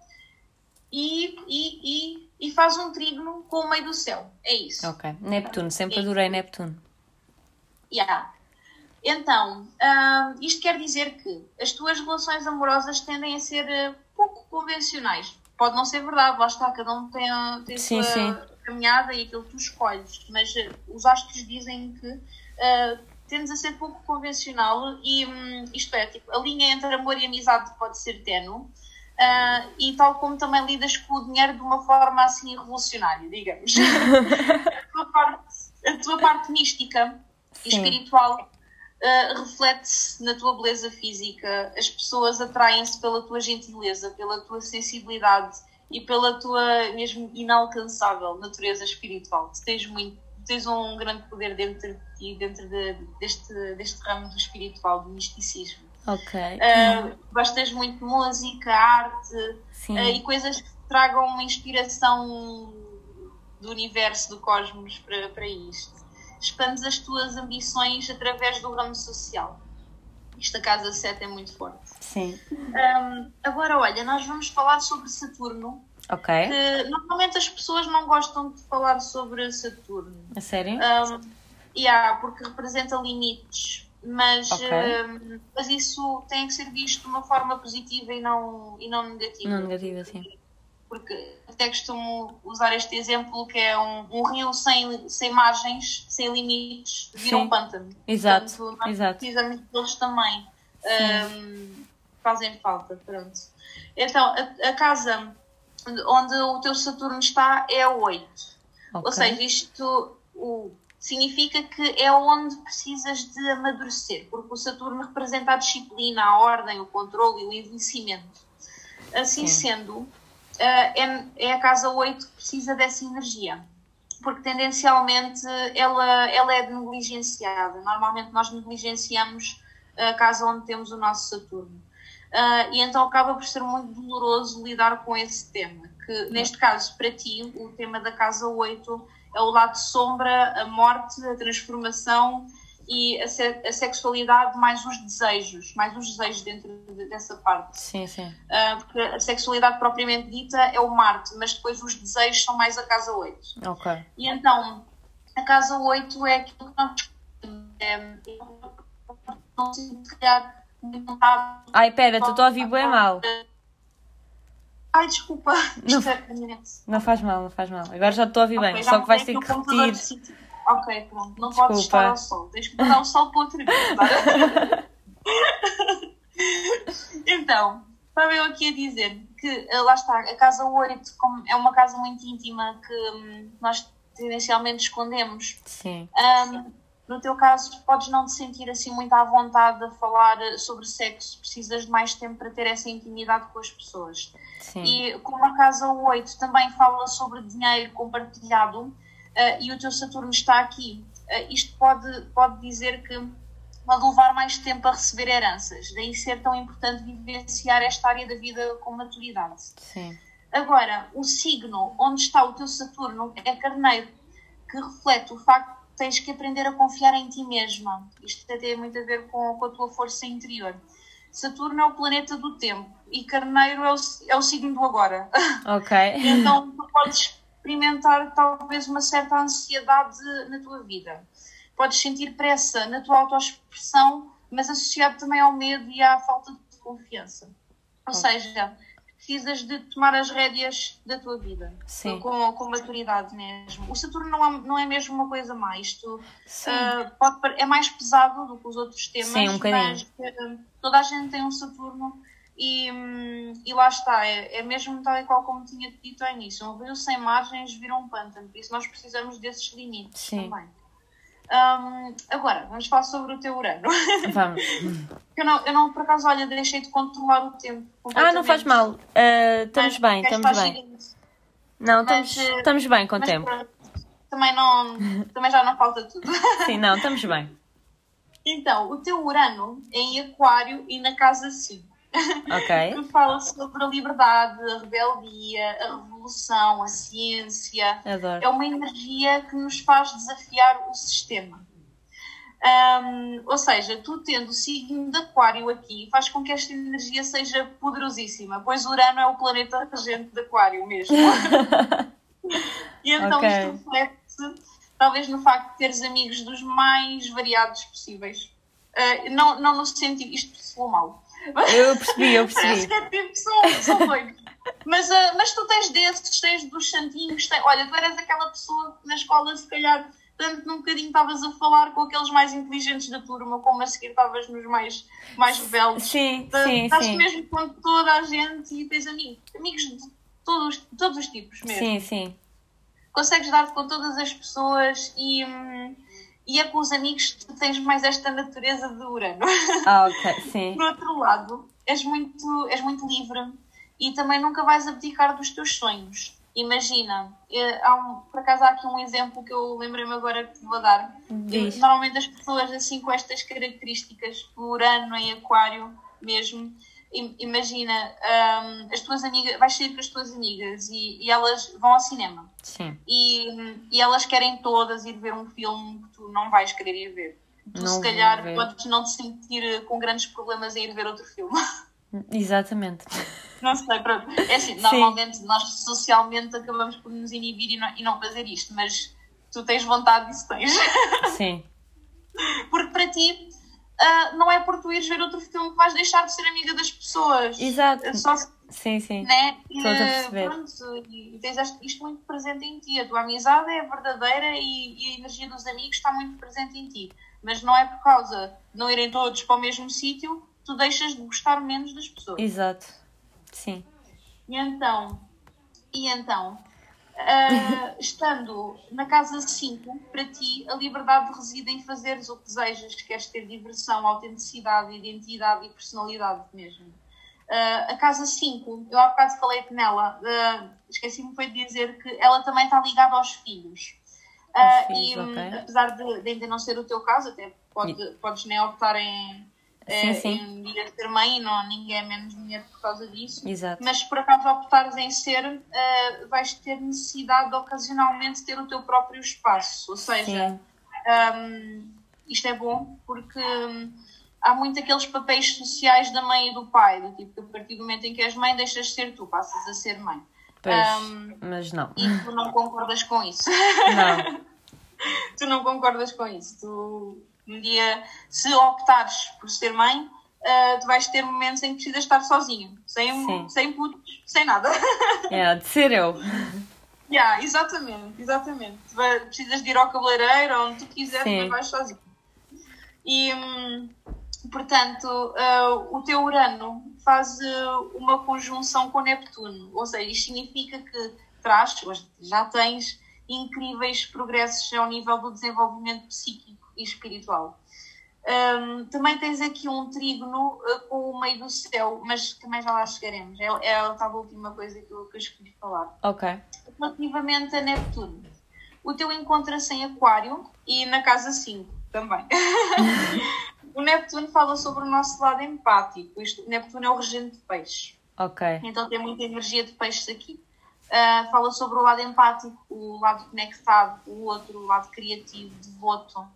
e, e, e, e faz um trígono com o meio do céu. É isso. Ok. Neptuno, sempre adorei Neptuno. Yeah. Então, ah, isto quer dizer que as tuas relações amorosas tendem a ser eh, pouco convencionais. Pode não ser verdade, lá está, cada um tem, a- tem Sim, sua sim. Caminhada e aquilo que tu escolhes, mas eh, os astros dizem que tendes a ser pouco convencional e hum, isto é, tipo, a linha entre amor e amizade pode ser tenue. ah, e tal como também lidas com o dinheiro de uma forma assim revolucionária, digamos. a, tua parte, a tua parte mística e Sim. espiritual uh, reflete-se na tua beleza física. As pessoas atraem-se pela tua gentileza, pela tua sensibilidade e pela tua mesmo inalcançável natureza espiritual. Tu tens muito, tens um grande poder dentro de ti, dentro de- deste, deste ramo do espiritual, do misticismo. Ok. Uh, gostas muito de música, arte uh, e coisas que tragam uma inspiração do universo, do cosmos para, para isto. Expandes as tuas ambições através do ramo social. Esta casa 7 é muito forte. Sim. Um, agora, olha, nós vamos falar sobre Saturno. Ok. Que normalmente as pessoas não gostam de falar sobre Saturno. A sério? Um, yeah, porque representa limites. Mas, Ok. um, mas isso tem que ser visto de uma forma positiva e não, e não negativa. Não negativa, sim. Porque até costumo usar este exemplo que é um, um rio sem, sem margens, sem limites, vira Sim. um pântano. Exato, Portanto, nós exato. precisamos deles também. Um, fazem falta, pronto. Então, a, a casa onde o teu Saturno está é o 8. Ou Ok. seja, isto o, significa que é onde precisas de amadurecer, porque o Saturno representa a disciplina, a ordem, o controle e o envelhecimento. Assim Sim. sendo, é, é a casa 8 que precisa dessa energia, porque tendencialmente ela, ela é negligenciada. Normalmente nós negligenciamos a casa onde temos o nosso Saturno. Ah, e então acaba por ser muito doloroso lidar com esse tema, que neste caso, para ti, o tema da casa 8 é o lado sombra, a morte, a transformação e a, se- a sexualidade mais os desejos, mais os desejos dentro de- dessa parte. Sim, sim. Ah, porque a sexualidade propriamente dita é o Marte, mas depois os desejos são mais a casa 8. Ok. E então, a casa 8 é aquilo que nós é, não sinto se calhar. Ai, pera, tu estou a ouvir bem mal. Ai, desculpa. Não. É. Não faz mal, não faz mal. Agora já estou a ouvir bem, Ok, já só que vais ter que repetir. Ok, pronto. Não Desculpa. podes estar ao sol. Tens que mandar o sol para outro dia. então, estava eu aqui a dizer que eh, lá está, a casa 8 como é uma casa muito íntima que hum, nós tendencialmente escondemos. Sim, Ahm, no teu caso, podes não te sentir assim muito à vontade a falar sobre sexo, precisas de mais tempo para ter essa intimidade com as pessoas. sim. E como a casa 8 também fala sobre dinheiro compartilhado eh, e o teu Saturno está aqui, eh, isto pode, pode dizer que pode levar mais tempo a receber heranças, daí ser tão importante vivenciar esta área da vida com maturidade. Sim. Agora, o signo onde está o teu Saturno é carneiro, que reflete o facto de tens que aprender a confiar em ti mesma. Isto tem muito a ver com, com a tua força interior. Saturno é o planeta do tempo e carneiro é o, é o signo do agora. Ok. então, tu podes experimentar talvez uma certa ansiedade na tua vida. Podes sentir pressa na tua autoexpressão, mas associado também ao medo e à falta de confiança. Ou seja, precisas de tomar as rédeas da tua vida Sim. com, com maturidade mesmo. O Saturno não é, não é mesmo uma coisa má. Isto ah, pode, é mais pesado do que os outros temas, Sim, um mas ah, toda a gente tem um Saturno e, e lá está. É, é mesmo tal e qual como tinha dito ao início. Um rio sem margens vira um pântano. Por isso nós precisamos desses limites Sim. também. Hum, agora, vamos falar sobre o teu Urano. Vamos. eu, não, eu não, por acaso, olha, deixei de controlar o tempo. Ah, não faz mal. Ah, estamos Mas bem, queres estamos bem. seguinte? Não, Mas, estamos, eh, estamos bem com o tempo. pronto, também, não, também já não falta tudo. Sim, não, estamos bem. Então, o teu Urano é em Aquário e na casa 5. Ok. Que fala sobre a liberdade, a rebeldia, a revolução, a ciência. É Adoro. uma energia que nos faz desafiar o sistema. Ahm, ou seja, tu tendo o signo de Aquário aqui faz com que esta energia seja poderosíssima, pois Urano é o planeta regente de Aquário mesmo. e então Ok. isto reflete talvez no facto de teres amigos dos mais variados possíveis. Ah, não, não no sentido, isto soou mal. Eu percebi, eu percebi. é são, são doidos. Mas, ah, mas tu tens desses, tens dos santinhos, tens, olha, tu eras aquela pessoa que na escola se calhar tanto num bocadinho estavas a falar com aqueles mais inteligentes da turma, como a seguir estavas nos mais, mais rebeldes. Sim, sim, Estás sim. mesmo com toda a gente e tens amigos, amigos de todos, todos os tipos mesmo. Sim, sim. Consegues dar-te com todas as pessoas e, hum, e é com os amigos que tu tens mais esta natureza de Urano. Ah, ok, sim. Por outro lado, és muito, és muito livre e também nunca vais abdicar dos teus sonhos. Imagina, eh, há um, por acaso há aqui um exemplo que eu lembrei-me agora que te vou dar. Diz. Normalmente as pessoas assim com estas características, Urano em Aquário mesmo, imagina, hum, as tuas amigas, vais sair com as tuas amigas e, e elas vão ao cinema Sim. e, e elas querem todas ir ver um filme que tu não vais querer ir ver. Tu Não se calhar ver. podes não te sentir com grandes problemas em ir ver outro filme. Exatamente. Não sei, pronto. É assim, normalmente nós socialmente acabamos por nos inibir e não, e não fazer isto, mas tu tens vontade disso tens. Sim. Porque para ti ah, não é por tu ires ver outro filme que vais deixar de ser amiga das pessoas. Exato. É Só se- Sim, sim. né? E, Estou-te a perceber. pronto, e tens isto- muito presente em ti. A tua amizade é verdadeira e, e a energia dos amigos está muito presente em ti. Mas não é por causa de não irem todos para o mesmo sítio que tu deixas de gostar menos das pessoas. Exato. Sim. E então, e então ah, estando na casa 5, para ti, a liberdade reside em fazeres o que desejas, queres ter diversão, autenticidade, identidade e personalidade mesmo. Ah, a casa 5, eu há bocado falei nela, ah, esqueci-me foi de dizer que ela também está ligada aos filhos. Aos e filhos, hum, ok. apesar de, de ainda não ser o teu caso, até pode, podes nem optar em, Sim, eh, sim. em a ser mãe, não, ninguém é menos mulher por causa disso Exato. mas se por acaso optares em ser, eh, vais ter necessidade de ocasionalmente ter o teu próprio espaço. Ou seja, Sim. hum, isto é bom porque hum, há muito aqueles papéis sociais da mãe e do pai, do tipo que a partir do momento em que és mãe deixas de ser tu, passas a ser mãe. Pois. Hum, Mas não. E tu não concordas com isso. Não. tu não concordas com isso. Tu, um dia, se optares por ser mãe, eh, tu vais ter momentos em que precisas estar sozinho, sem, Sim. sem putos, sem nada. É, de ser eu. Yeah, exatamente, exatamente. Precisas de ir ao cabeleireiro, onde tu quiseres, mas vais sozinho. E, hum, portanto, ah, o teu Urano faz ah, uma conjunção com Neptuno, ou seja, isto significa que traz, já tens, incríveis progressos ao nível do desenvolvimento psíquico e espiritual. Hum, também tens aqui um trígono ah, com o meio do céu, mas também já lá chegaremos. É, é a tal última coisa que eu, que eu escolhi falar Ok. relativamente a Neptuno. O teu encontra-se em Aquário e na casa 5 também. o Neptuno fala sobre o nosso lado empático. Isto, Neptuno é o regente de peixe. Ok. Então tem muita energia de peixes aqui. Ah, fala sobre o lado empático, o lado conectado, o outro, o lado criativo, devoto.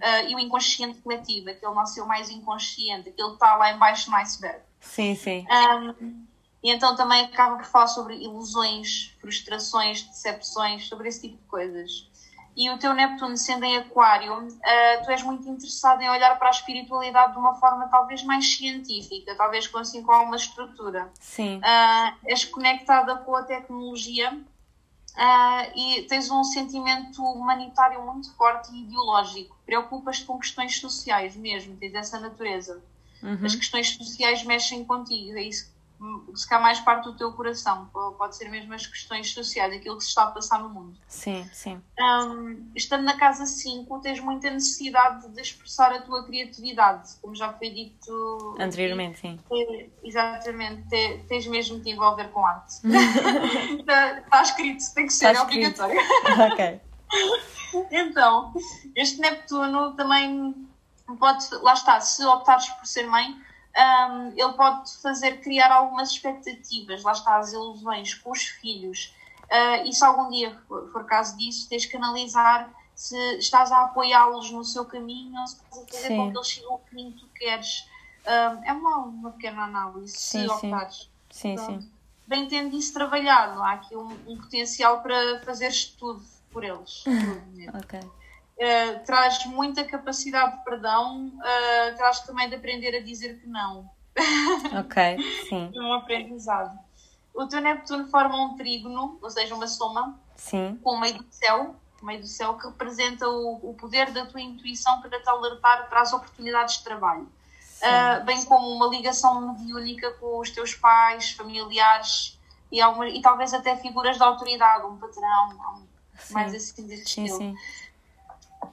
Ah, e o inconsciente coletivo, aquele nosso eu mais inconsciente, aquele que está lá embaixo no iceberg. Sim, sim. Um, e então também acaba por falar sobre ilusões, frustrações, decepções, sobre esse tipo de coisas. E o teu Neptuno sendo em Aquário, uh, tu és muito interessado em olhar para a espiritualidade de uma forma talvez mais científica, talvez com assim com alguma estrutura. Sim. Uh, és conectada com a tecnologia uh, e tens um sentimento humanitário muito forte e ideológico. Preocupas-te com questões sociais mesmo, tens essa natureza Uhum. as questões sociais mexem contigo, é isso se cá mais parte do teu coração, pode ser mesmo as questões sociais, aquilo que se está a passar no mundo. Sim, sim. Hum, estando na casa 5, tens muita necessidade de expressar a tua criatividade, como já foi dito Anteriormente, sim. te- Exatamente, te- tens mesmo de te envolver com arte. Está, está escrito, tem que ser, Está é escrito. obrigatório. ok. Então, este Neptuno também pode, lá está, se optares por ser mãe, hum, ele pode fazer criar algumas expectativas, lá está, as ilusões com os filhos. Ah, e se algum dia for, for caso disso, tens que analisar se estás a apoiá-los no seu caminho ou se estás a fazer Sim. com que eles sigam o caminho que tu queres. Hum, é uma, uma pequena análise, Sim, se sim. optares. Sim, Pronto. sim. Bem tendo isso trabalhado, há aqui um, um potencial para fazeres tudo por eles. Tudo. Ok. Uh, traz muita capacidade de perdão, uh, traz também de aprender a dizer que não. Ok. Sim. É um aprendizado. O teu Neptuno forma um trígono, ou seja, uma soma, Sim. com o meio do céu, o meio do céu que representa o, o poder da tua intuição para te alertar para as oportunidades de trabalho. Uh, bem como uma ligação mediúnica com os teus pais, familiares e, alguma, e talvez até figuras de autoridade, um patrão, um- mais assim desse Sim, estilo. sim.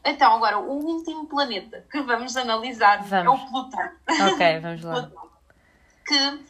Então, agora, o último planeta que vamos analisar é Vamos. o Plutão. Ok, vamos lá. que uh,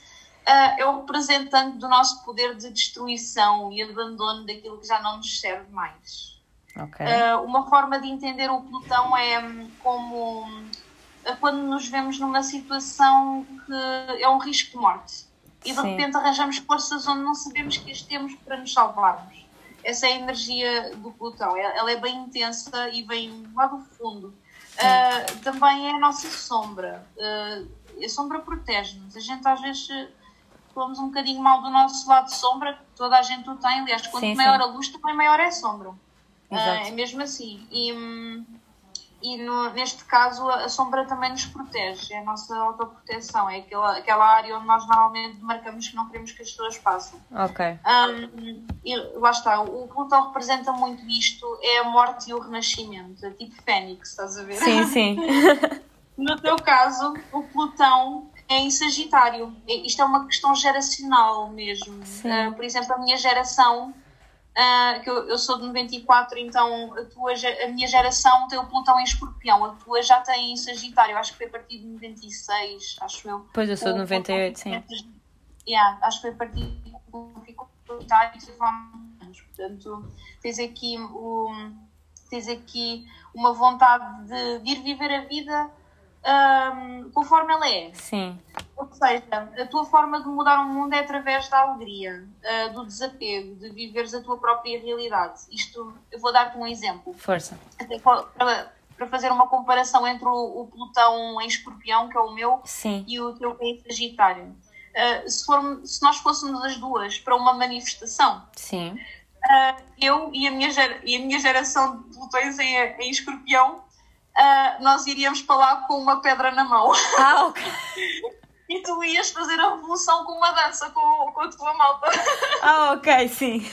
é o representante do nosso poder de destruição e abandono daquilo que já não nos serve mais. Okay. Uh, uma forma de entender o Plutão é hum, como uh, quando nos vemos numa situação que é um risco de morte e de Sim. repente arranjamos forças onde não sabemos que as temos para nos salvarmos. Essa é a energia do Plutão. Ela é bem intensa e vem lá do fundo. Uh, também é a nossa sombra. a sombra protege-nos. A gente às vezes falamos um bocadinho mal do nosso lado de sombra, que toda a gente o tem. Aliás, quanto sim, maior sim. a luz, também maior é a sombra. Uh, é mesmo assim. E, e no, neste caso, a, sombra também nos protege. É a nossa autoproteção. É aquela, aquela área onde nós normalmente marcamos que não queremos que as pessoas passem. Ok. Um, e lá está. O Plutão representa muito isto. É a morte e o renascimento. É tipo Fênix, estás a ver? Sim, sim. no teu caso, o Plutão é em Sagitário. Isto é uma questão geracional mesmo. Uh, por exemplo, a minha geração, uh, que eu, eu, sou de 94, então a, tua, a minha geração tem o Plutão em Escorpião, a tua já tem em Sagitário, acho que foi a partir de 96, acho eu. Pois eu sou de 98, sim. Yeah, acho que foi a partir do Sagitário e anos. Portanto, tens aqui, um, tens aqui uma vontade de, de ir viver a vida um, conforme ela é. Sim. Ou seja, a tua forma de mudar o mundo é através da alegria, uh, do desapego, de viveres a tua própria realidade. Isto, eu vou dar-te um exemplo. Força. Até para, para fazer uma comparação entre o, o, Plutão em Escorpião, que é o meu, Sim. e o teu em Sagitário. Uh, se, for, se nós fôssemos as duas para uma manifestação, Sim. Uh, eu e a, minha e a minha geração de Plutões em, em Escorpião nós iríamos para lá com uma pedra na mão. Ah, ok. E tu ias fazer a revolução com uma dança com, com a tua malta. Ah, ok, sim.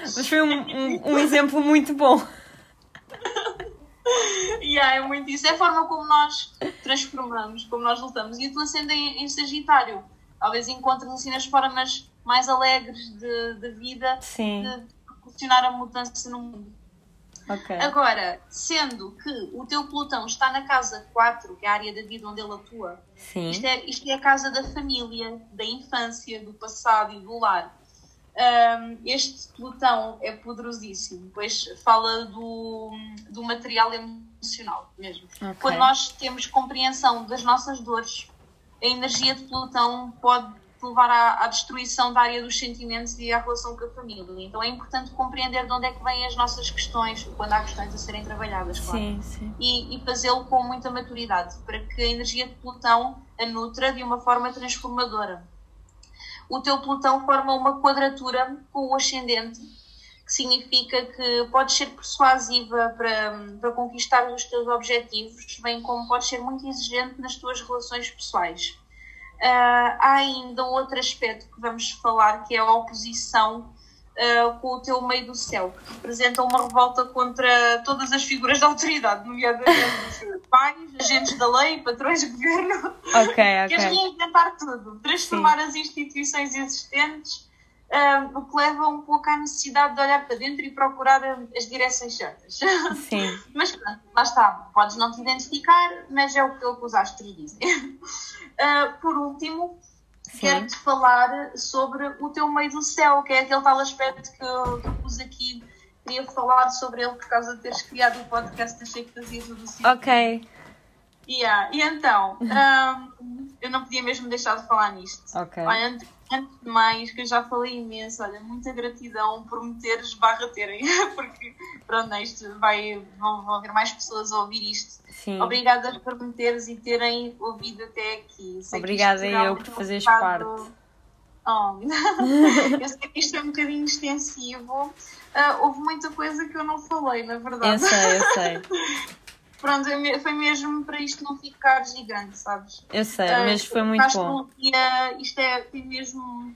Mas foi um, um, um exemplo muito bom. yeah, é muito isso. É a forma como nós transformamos, como nós lutamos. E a tua sendo em, em Sagitário, talvez encontres assim nas formas mais alegres de, de vida Sim. de proporcionar a mudança no mundo. Okay. Agora, sendo que o teu Plutão está na casa 4, que é a área da vida onde ele atua, Sim. Isto, é, isto é a casa da família, da infância, do passado e do lar. Um, este Plutão é poderosíssimo, pois fala do, do material emocional mesmo. Okay. Quando nós temos compreensão das nossas dores, a energia de Plutão pode levar à, à, destruição da área dos sentimentos e à relação com a família. Então é importante compreender de onde é que vêm as nossas questões, quando há questões a serem trabalhadas, claro. Sim, sim. E, e fazê-lo com muita maturidade, para que a energia de Plutão a nutra de uma forma transformadora. O teu Plutão forma uma quadratura com o ascendente, que significa que podes ser persuasiva para, para conquistar os teus objetivos, bem como podes ser muito exigente nas tuas relações pessoais Uh, há ainda outro aspecto que vamos falar, que é a oposição uh, com o teu meio do céu, que representa uma revolta contra todas as figuras da autoridade, nomeadamente pais, agentes da lei, patrões de governo. Ok, ok. Queres reinventar tudo, transformar Sim. as instituições existentes, o que leva um pouco à necessidade de olhar para dentro e procurar as direções certas. Sim. mas pronto, lá está. Podes não te identificar, mas é o que os astros dizem. Uh, por último, quero-te falar sobre o teu meio do céu, que é aquele tal aspecto que eu, que eu pus aqui. Queria falar sobre ele por causa de teres criado o podcast, achei que fazia tudo assim. Ok. Yeah. E então, um, eu não podia mesmo deixar de falar nisto. Ok. Olha, antes, de mais, que eu já falei imenso, olha, muita gratidão por me teres barra terem, porque pronto, isto vai, vão, vão haver mais pessoas a ouvir isto. Sim. Obrigada por me teres e terem ouvido até aqui. Sei Obrigada eu por fazeres parte. Oh. eu sei que isto é um bocadinho extensivo. Uh, houve muita coisa que eu não falei, na verdade. Eu sei, eu sei. Pronto, foi mesmo para isto não ficar gigante, sabes? Eu sei, uh, mas foi muito bom. Que, uh, isto é, tem mesmo,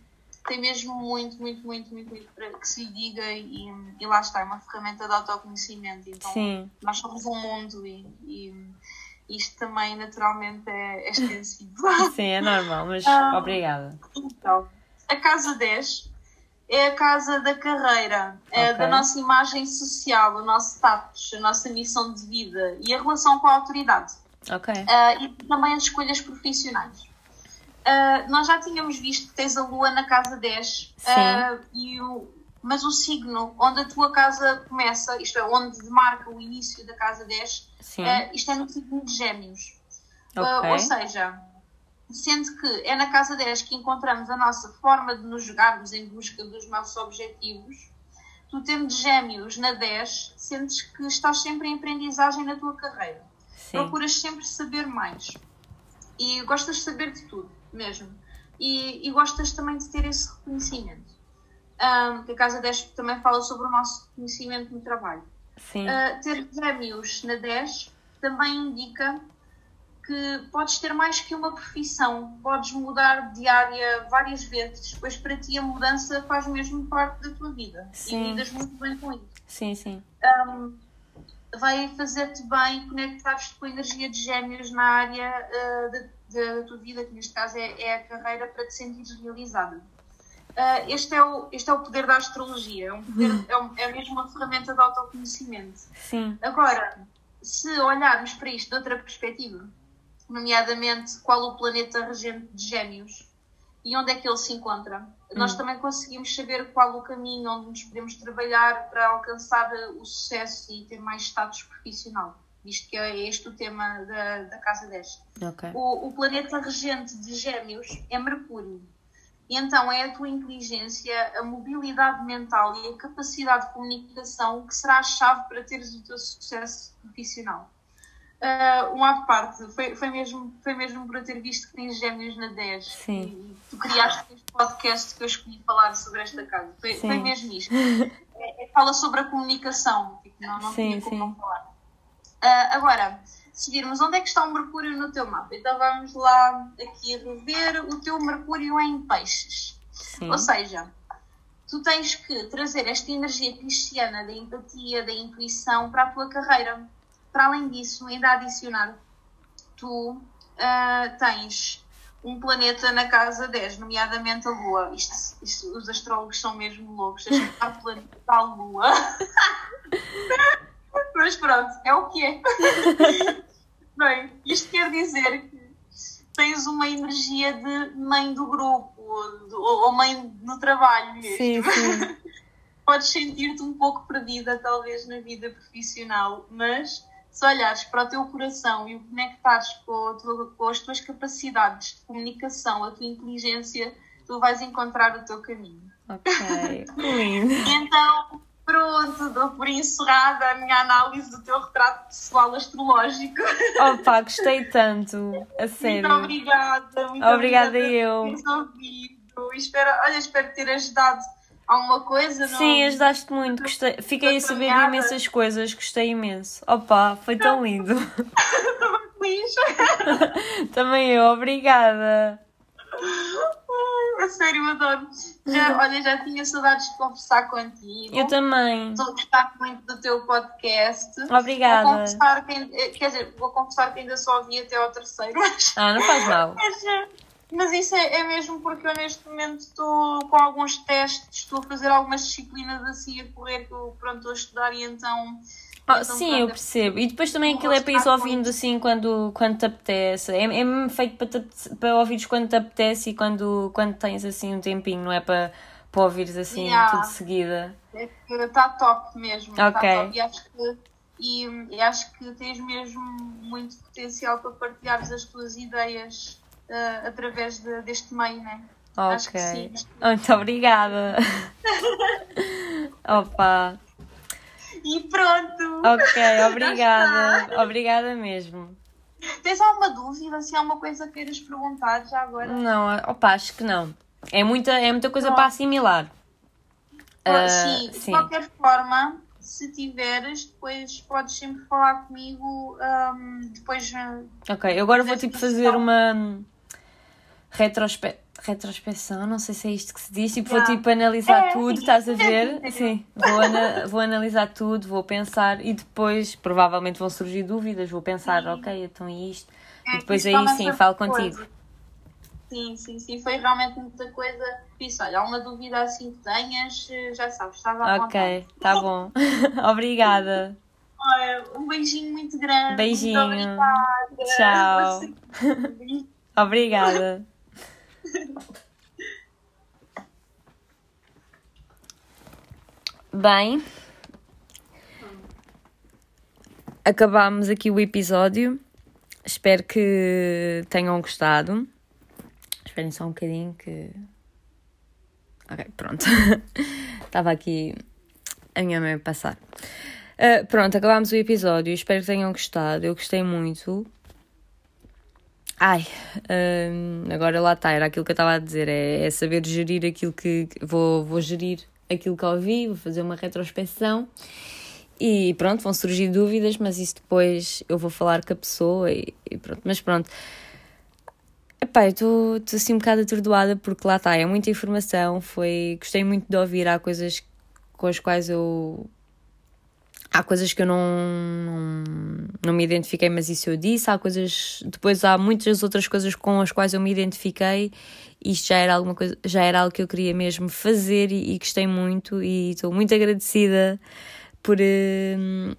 tem mesmo muito, muito, muito, muito, muito para que se diga e, e lá está, é uma ferramenta de autoconhecimento. Então, Sim. nós somos um mundo e, e isto também naturalmente é, é extensivo. Sim, é normal, mas uh, obrigada. Então, a casa 10 é a casa da carreira, é okay. da nossa imagem social, o nosso status, a nossa missão de vida e a relação com a autoridade. Ok. Uh, e também as escolhas profissionais. Uh, nós já tínhamos visto que tens a Lua na casa 10, uh, e o, mas o signo onde a tua casa começa, isto é, onde marca o início da casa 10, uh, isto é no signo de Gêmeos. Okay. ou seja, sendo que é na casa 10 que encontramos a nossa forma de nos jogarmos em busca dos nossos objetivos, tu tendo Gêmeos na 10, sentes que estás sempre em aprendizagem na tua carreira. Sim. Procuras sempre saber mais. E gostas de saber de tudo mesmo. E, e gostas também de ter esse reconhecimento. Um, que a Casa 10 também fala sobre o nosso reconhecimento no trabalho. Sim. Uh, ter gêmeos na 10 também indica que podes ter mais que uma profissão, podes mudar de área várias vezes, pois para ti a mudança faz mesmo parte da tua vida sim. e lidas muito bem com isso. Sim, sim. Um, vai fazer-te bem conectar-te com a energia de gêmeos na área uh, da tua vida, que neste caso é, é a carreira, para te sentires realizada. Uh, este, é o, este é o poder da astrologia, é, um poder, é, um, é mesmo uma ferramenta de autoconhecimento. Sim. Agora, se olharmos para isto de outra perspectiva, nomeadamente qual o planeta regente de Gêmeos e onde é que ele se encontra, hum. nós também conseguimos saber qual o caminho onde nos podemos trabalhar para alcançar o sucesso e ter mais status profissional visto que é este o tema da, da Casa 10. Okay. O, o planeta regente de Gêmeos é Mercúrio. E então é a tua inteligência, a mobilidade mental e a capacidade de comunicação que será a chave para teres o teu sucesso profissional. Uh, um à parte, foi, foi, mesmo, foi mesmo por eu ter visto que tens gêmeos na 10 Sim. e tu criaste este podcast que eu escolhi falar sobre esta casa. Foi, foi mesmo isto. É, é, fala sobre a comunicação, tipo, não, não sim, tinha como sim. falar. Uh, agora, se virmos onde é que está o Mercúrio no teu mapa, então vamos lá aqui rever o teu Mercúrio em peixes. Sim. Ou seja, tu tens que trazer esta energia cristiana da empatia, da intuição para a tua carreira. Para além disso, ainda adicionar, tu uh, tens um planeta na casa 10, nomeadamente a Lua. Isto, isto os astrólogos são mesmo loucos. A planeta da Lua. Mas pronto, é o que é. Bem, isto quer dizer que tens uma energia de mãe do grupo ou mãe no trabalho mesmo. Sim, sim. Podes sentir-te um pouco perdida, talvez, na vida profissional, mas se olhares para o teu coração e o conectares com, com as tuas capacidades de comunicação, a tua inteligência, tu vais encontrar o teu caminho. Ok, lindo. então, Pronto, dou por encerrada a minha análise do teu retrato pessoal astrológico. Opa, gostei tanto, a sério. Muito obrigada. Muito obrigada, obrigada eu. Espero, olha, espero ter ajudado alguma coisa. Não? Sim, ajudaste muito. Gostei. Fiquei a saber de imensas coisas, gostei imenso. Opa, foi tão lindo. Estou feliz. Também eu, obrigada a sério, adoro. Já, olha, já tinha saudades de conversar contigo. Eu também. Estou a gostar muito do teu podcast. Obrigada. Vou confessar que, quer dizer, vou confessar que ainda só ouvi até ao terceiro. Mas, ah, não faz mal. Mas, eh, mas isso é, é, mesmo porque eu neste momento estou com alguns testes, estou a fazer algumas disciplinas assim a correr que eu pronto, estou a estudar e então Oh, sim, eu percebo. E depois também aquilo é para ir ouvindo assim quando, quando te apetece. É, é feito para, te, para ouvires quando te apetece e quando, quando tens assim um tempinho, não é para, para ouvires assim yeah. tudo de seguida. Está é top mesmo. Tá ok. Top. E, acho que, e, e, acho que tens mesmo muito potencial para partilhares as tuas ideias uh, através de, deste meio, né? Ok. Muito obrigada. Opa. E pronto. Ok, obrigada. obrigada mesmo. Tens alguma dúvida? Se há uma coisa que queiras perguntar já agora? Não, opa, acho que não. É muita, é muita coisa para assimilar. Uh, sim, de qualquer forma, se tiveres, depois podes sempre falar comigo. Um, depois. Ok, eu agora vou tipo fazer uma retrospectiva retrospeção, não sei se é isto que se diz, tipo, yeah. vou tipo analisar é, tudo, estás a ver? Sim, vou, ana vou analisar tudo, vou pensar e depois provavelmente vão surgir dúvidas, vou pensar, sim. ok, então isto, é, e depois aí sim falo coisa. contigo. Sim, sim, sim, foi realmente muita coisa. Disse, olha, alguma dúvida assim que tenhas, já sabes, estás à Ok, tá bom. Obrigada. Olha, um beijinho muito grande. Beijinho. Tchau. Obrigada. Bem, acabámos aqui o episódio. Espero que tenham gostado. Esperem só um bocadinho que. Ok, pronto. Estava aqui a minha mãe a passar. Uh, pronto, acabámos o episódio. Espero que tenham gostado. Eu gostei muito. Ai, uh, agora lá está, era aquilo que eu estava a dizer, é, é, saber gerir aquilo que. Vou, vou gerir aquilo que ouvi, vou fazer uma retrospecção e pronto, vão surgir dúvidas, mas isso depois eu vou falar com a pessoa e, e pronto. Mas pronto. Epá, eu estou assim um bocado atordoada porque lá está, é muita informação, foi... Gostei muito de ouvir, há coisas com as quais eu... Há coisas que eu não, não, não me identifiquei, mas isso eu disse. Há coisas... Depois há muitas outras coisas com as quais eu me identifiquei. Isto já era alguma coisa... Já era algo que eu queria mesmo fazer e, e gostei muito e estou muito agradecida por, uh,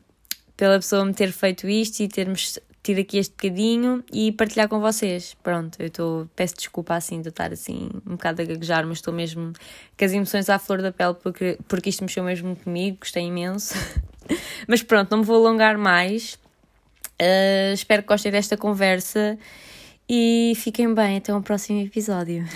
pela pessoa me ter feito isto e termos tido aqui este bocadinho e partilhar com vocês. Pronto, eu estou, peço desculpa assim de estar assim um bocado a gaguejar, mas estou mesmo com as emoções à flor da pele porque, porque isto mexeu mesmo comigo, gostei imenso. mas pronto, não me vou alongar mais. Uh, espero que gostem desta conversa e fiquem bem. Até um próximo episódio.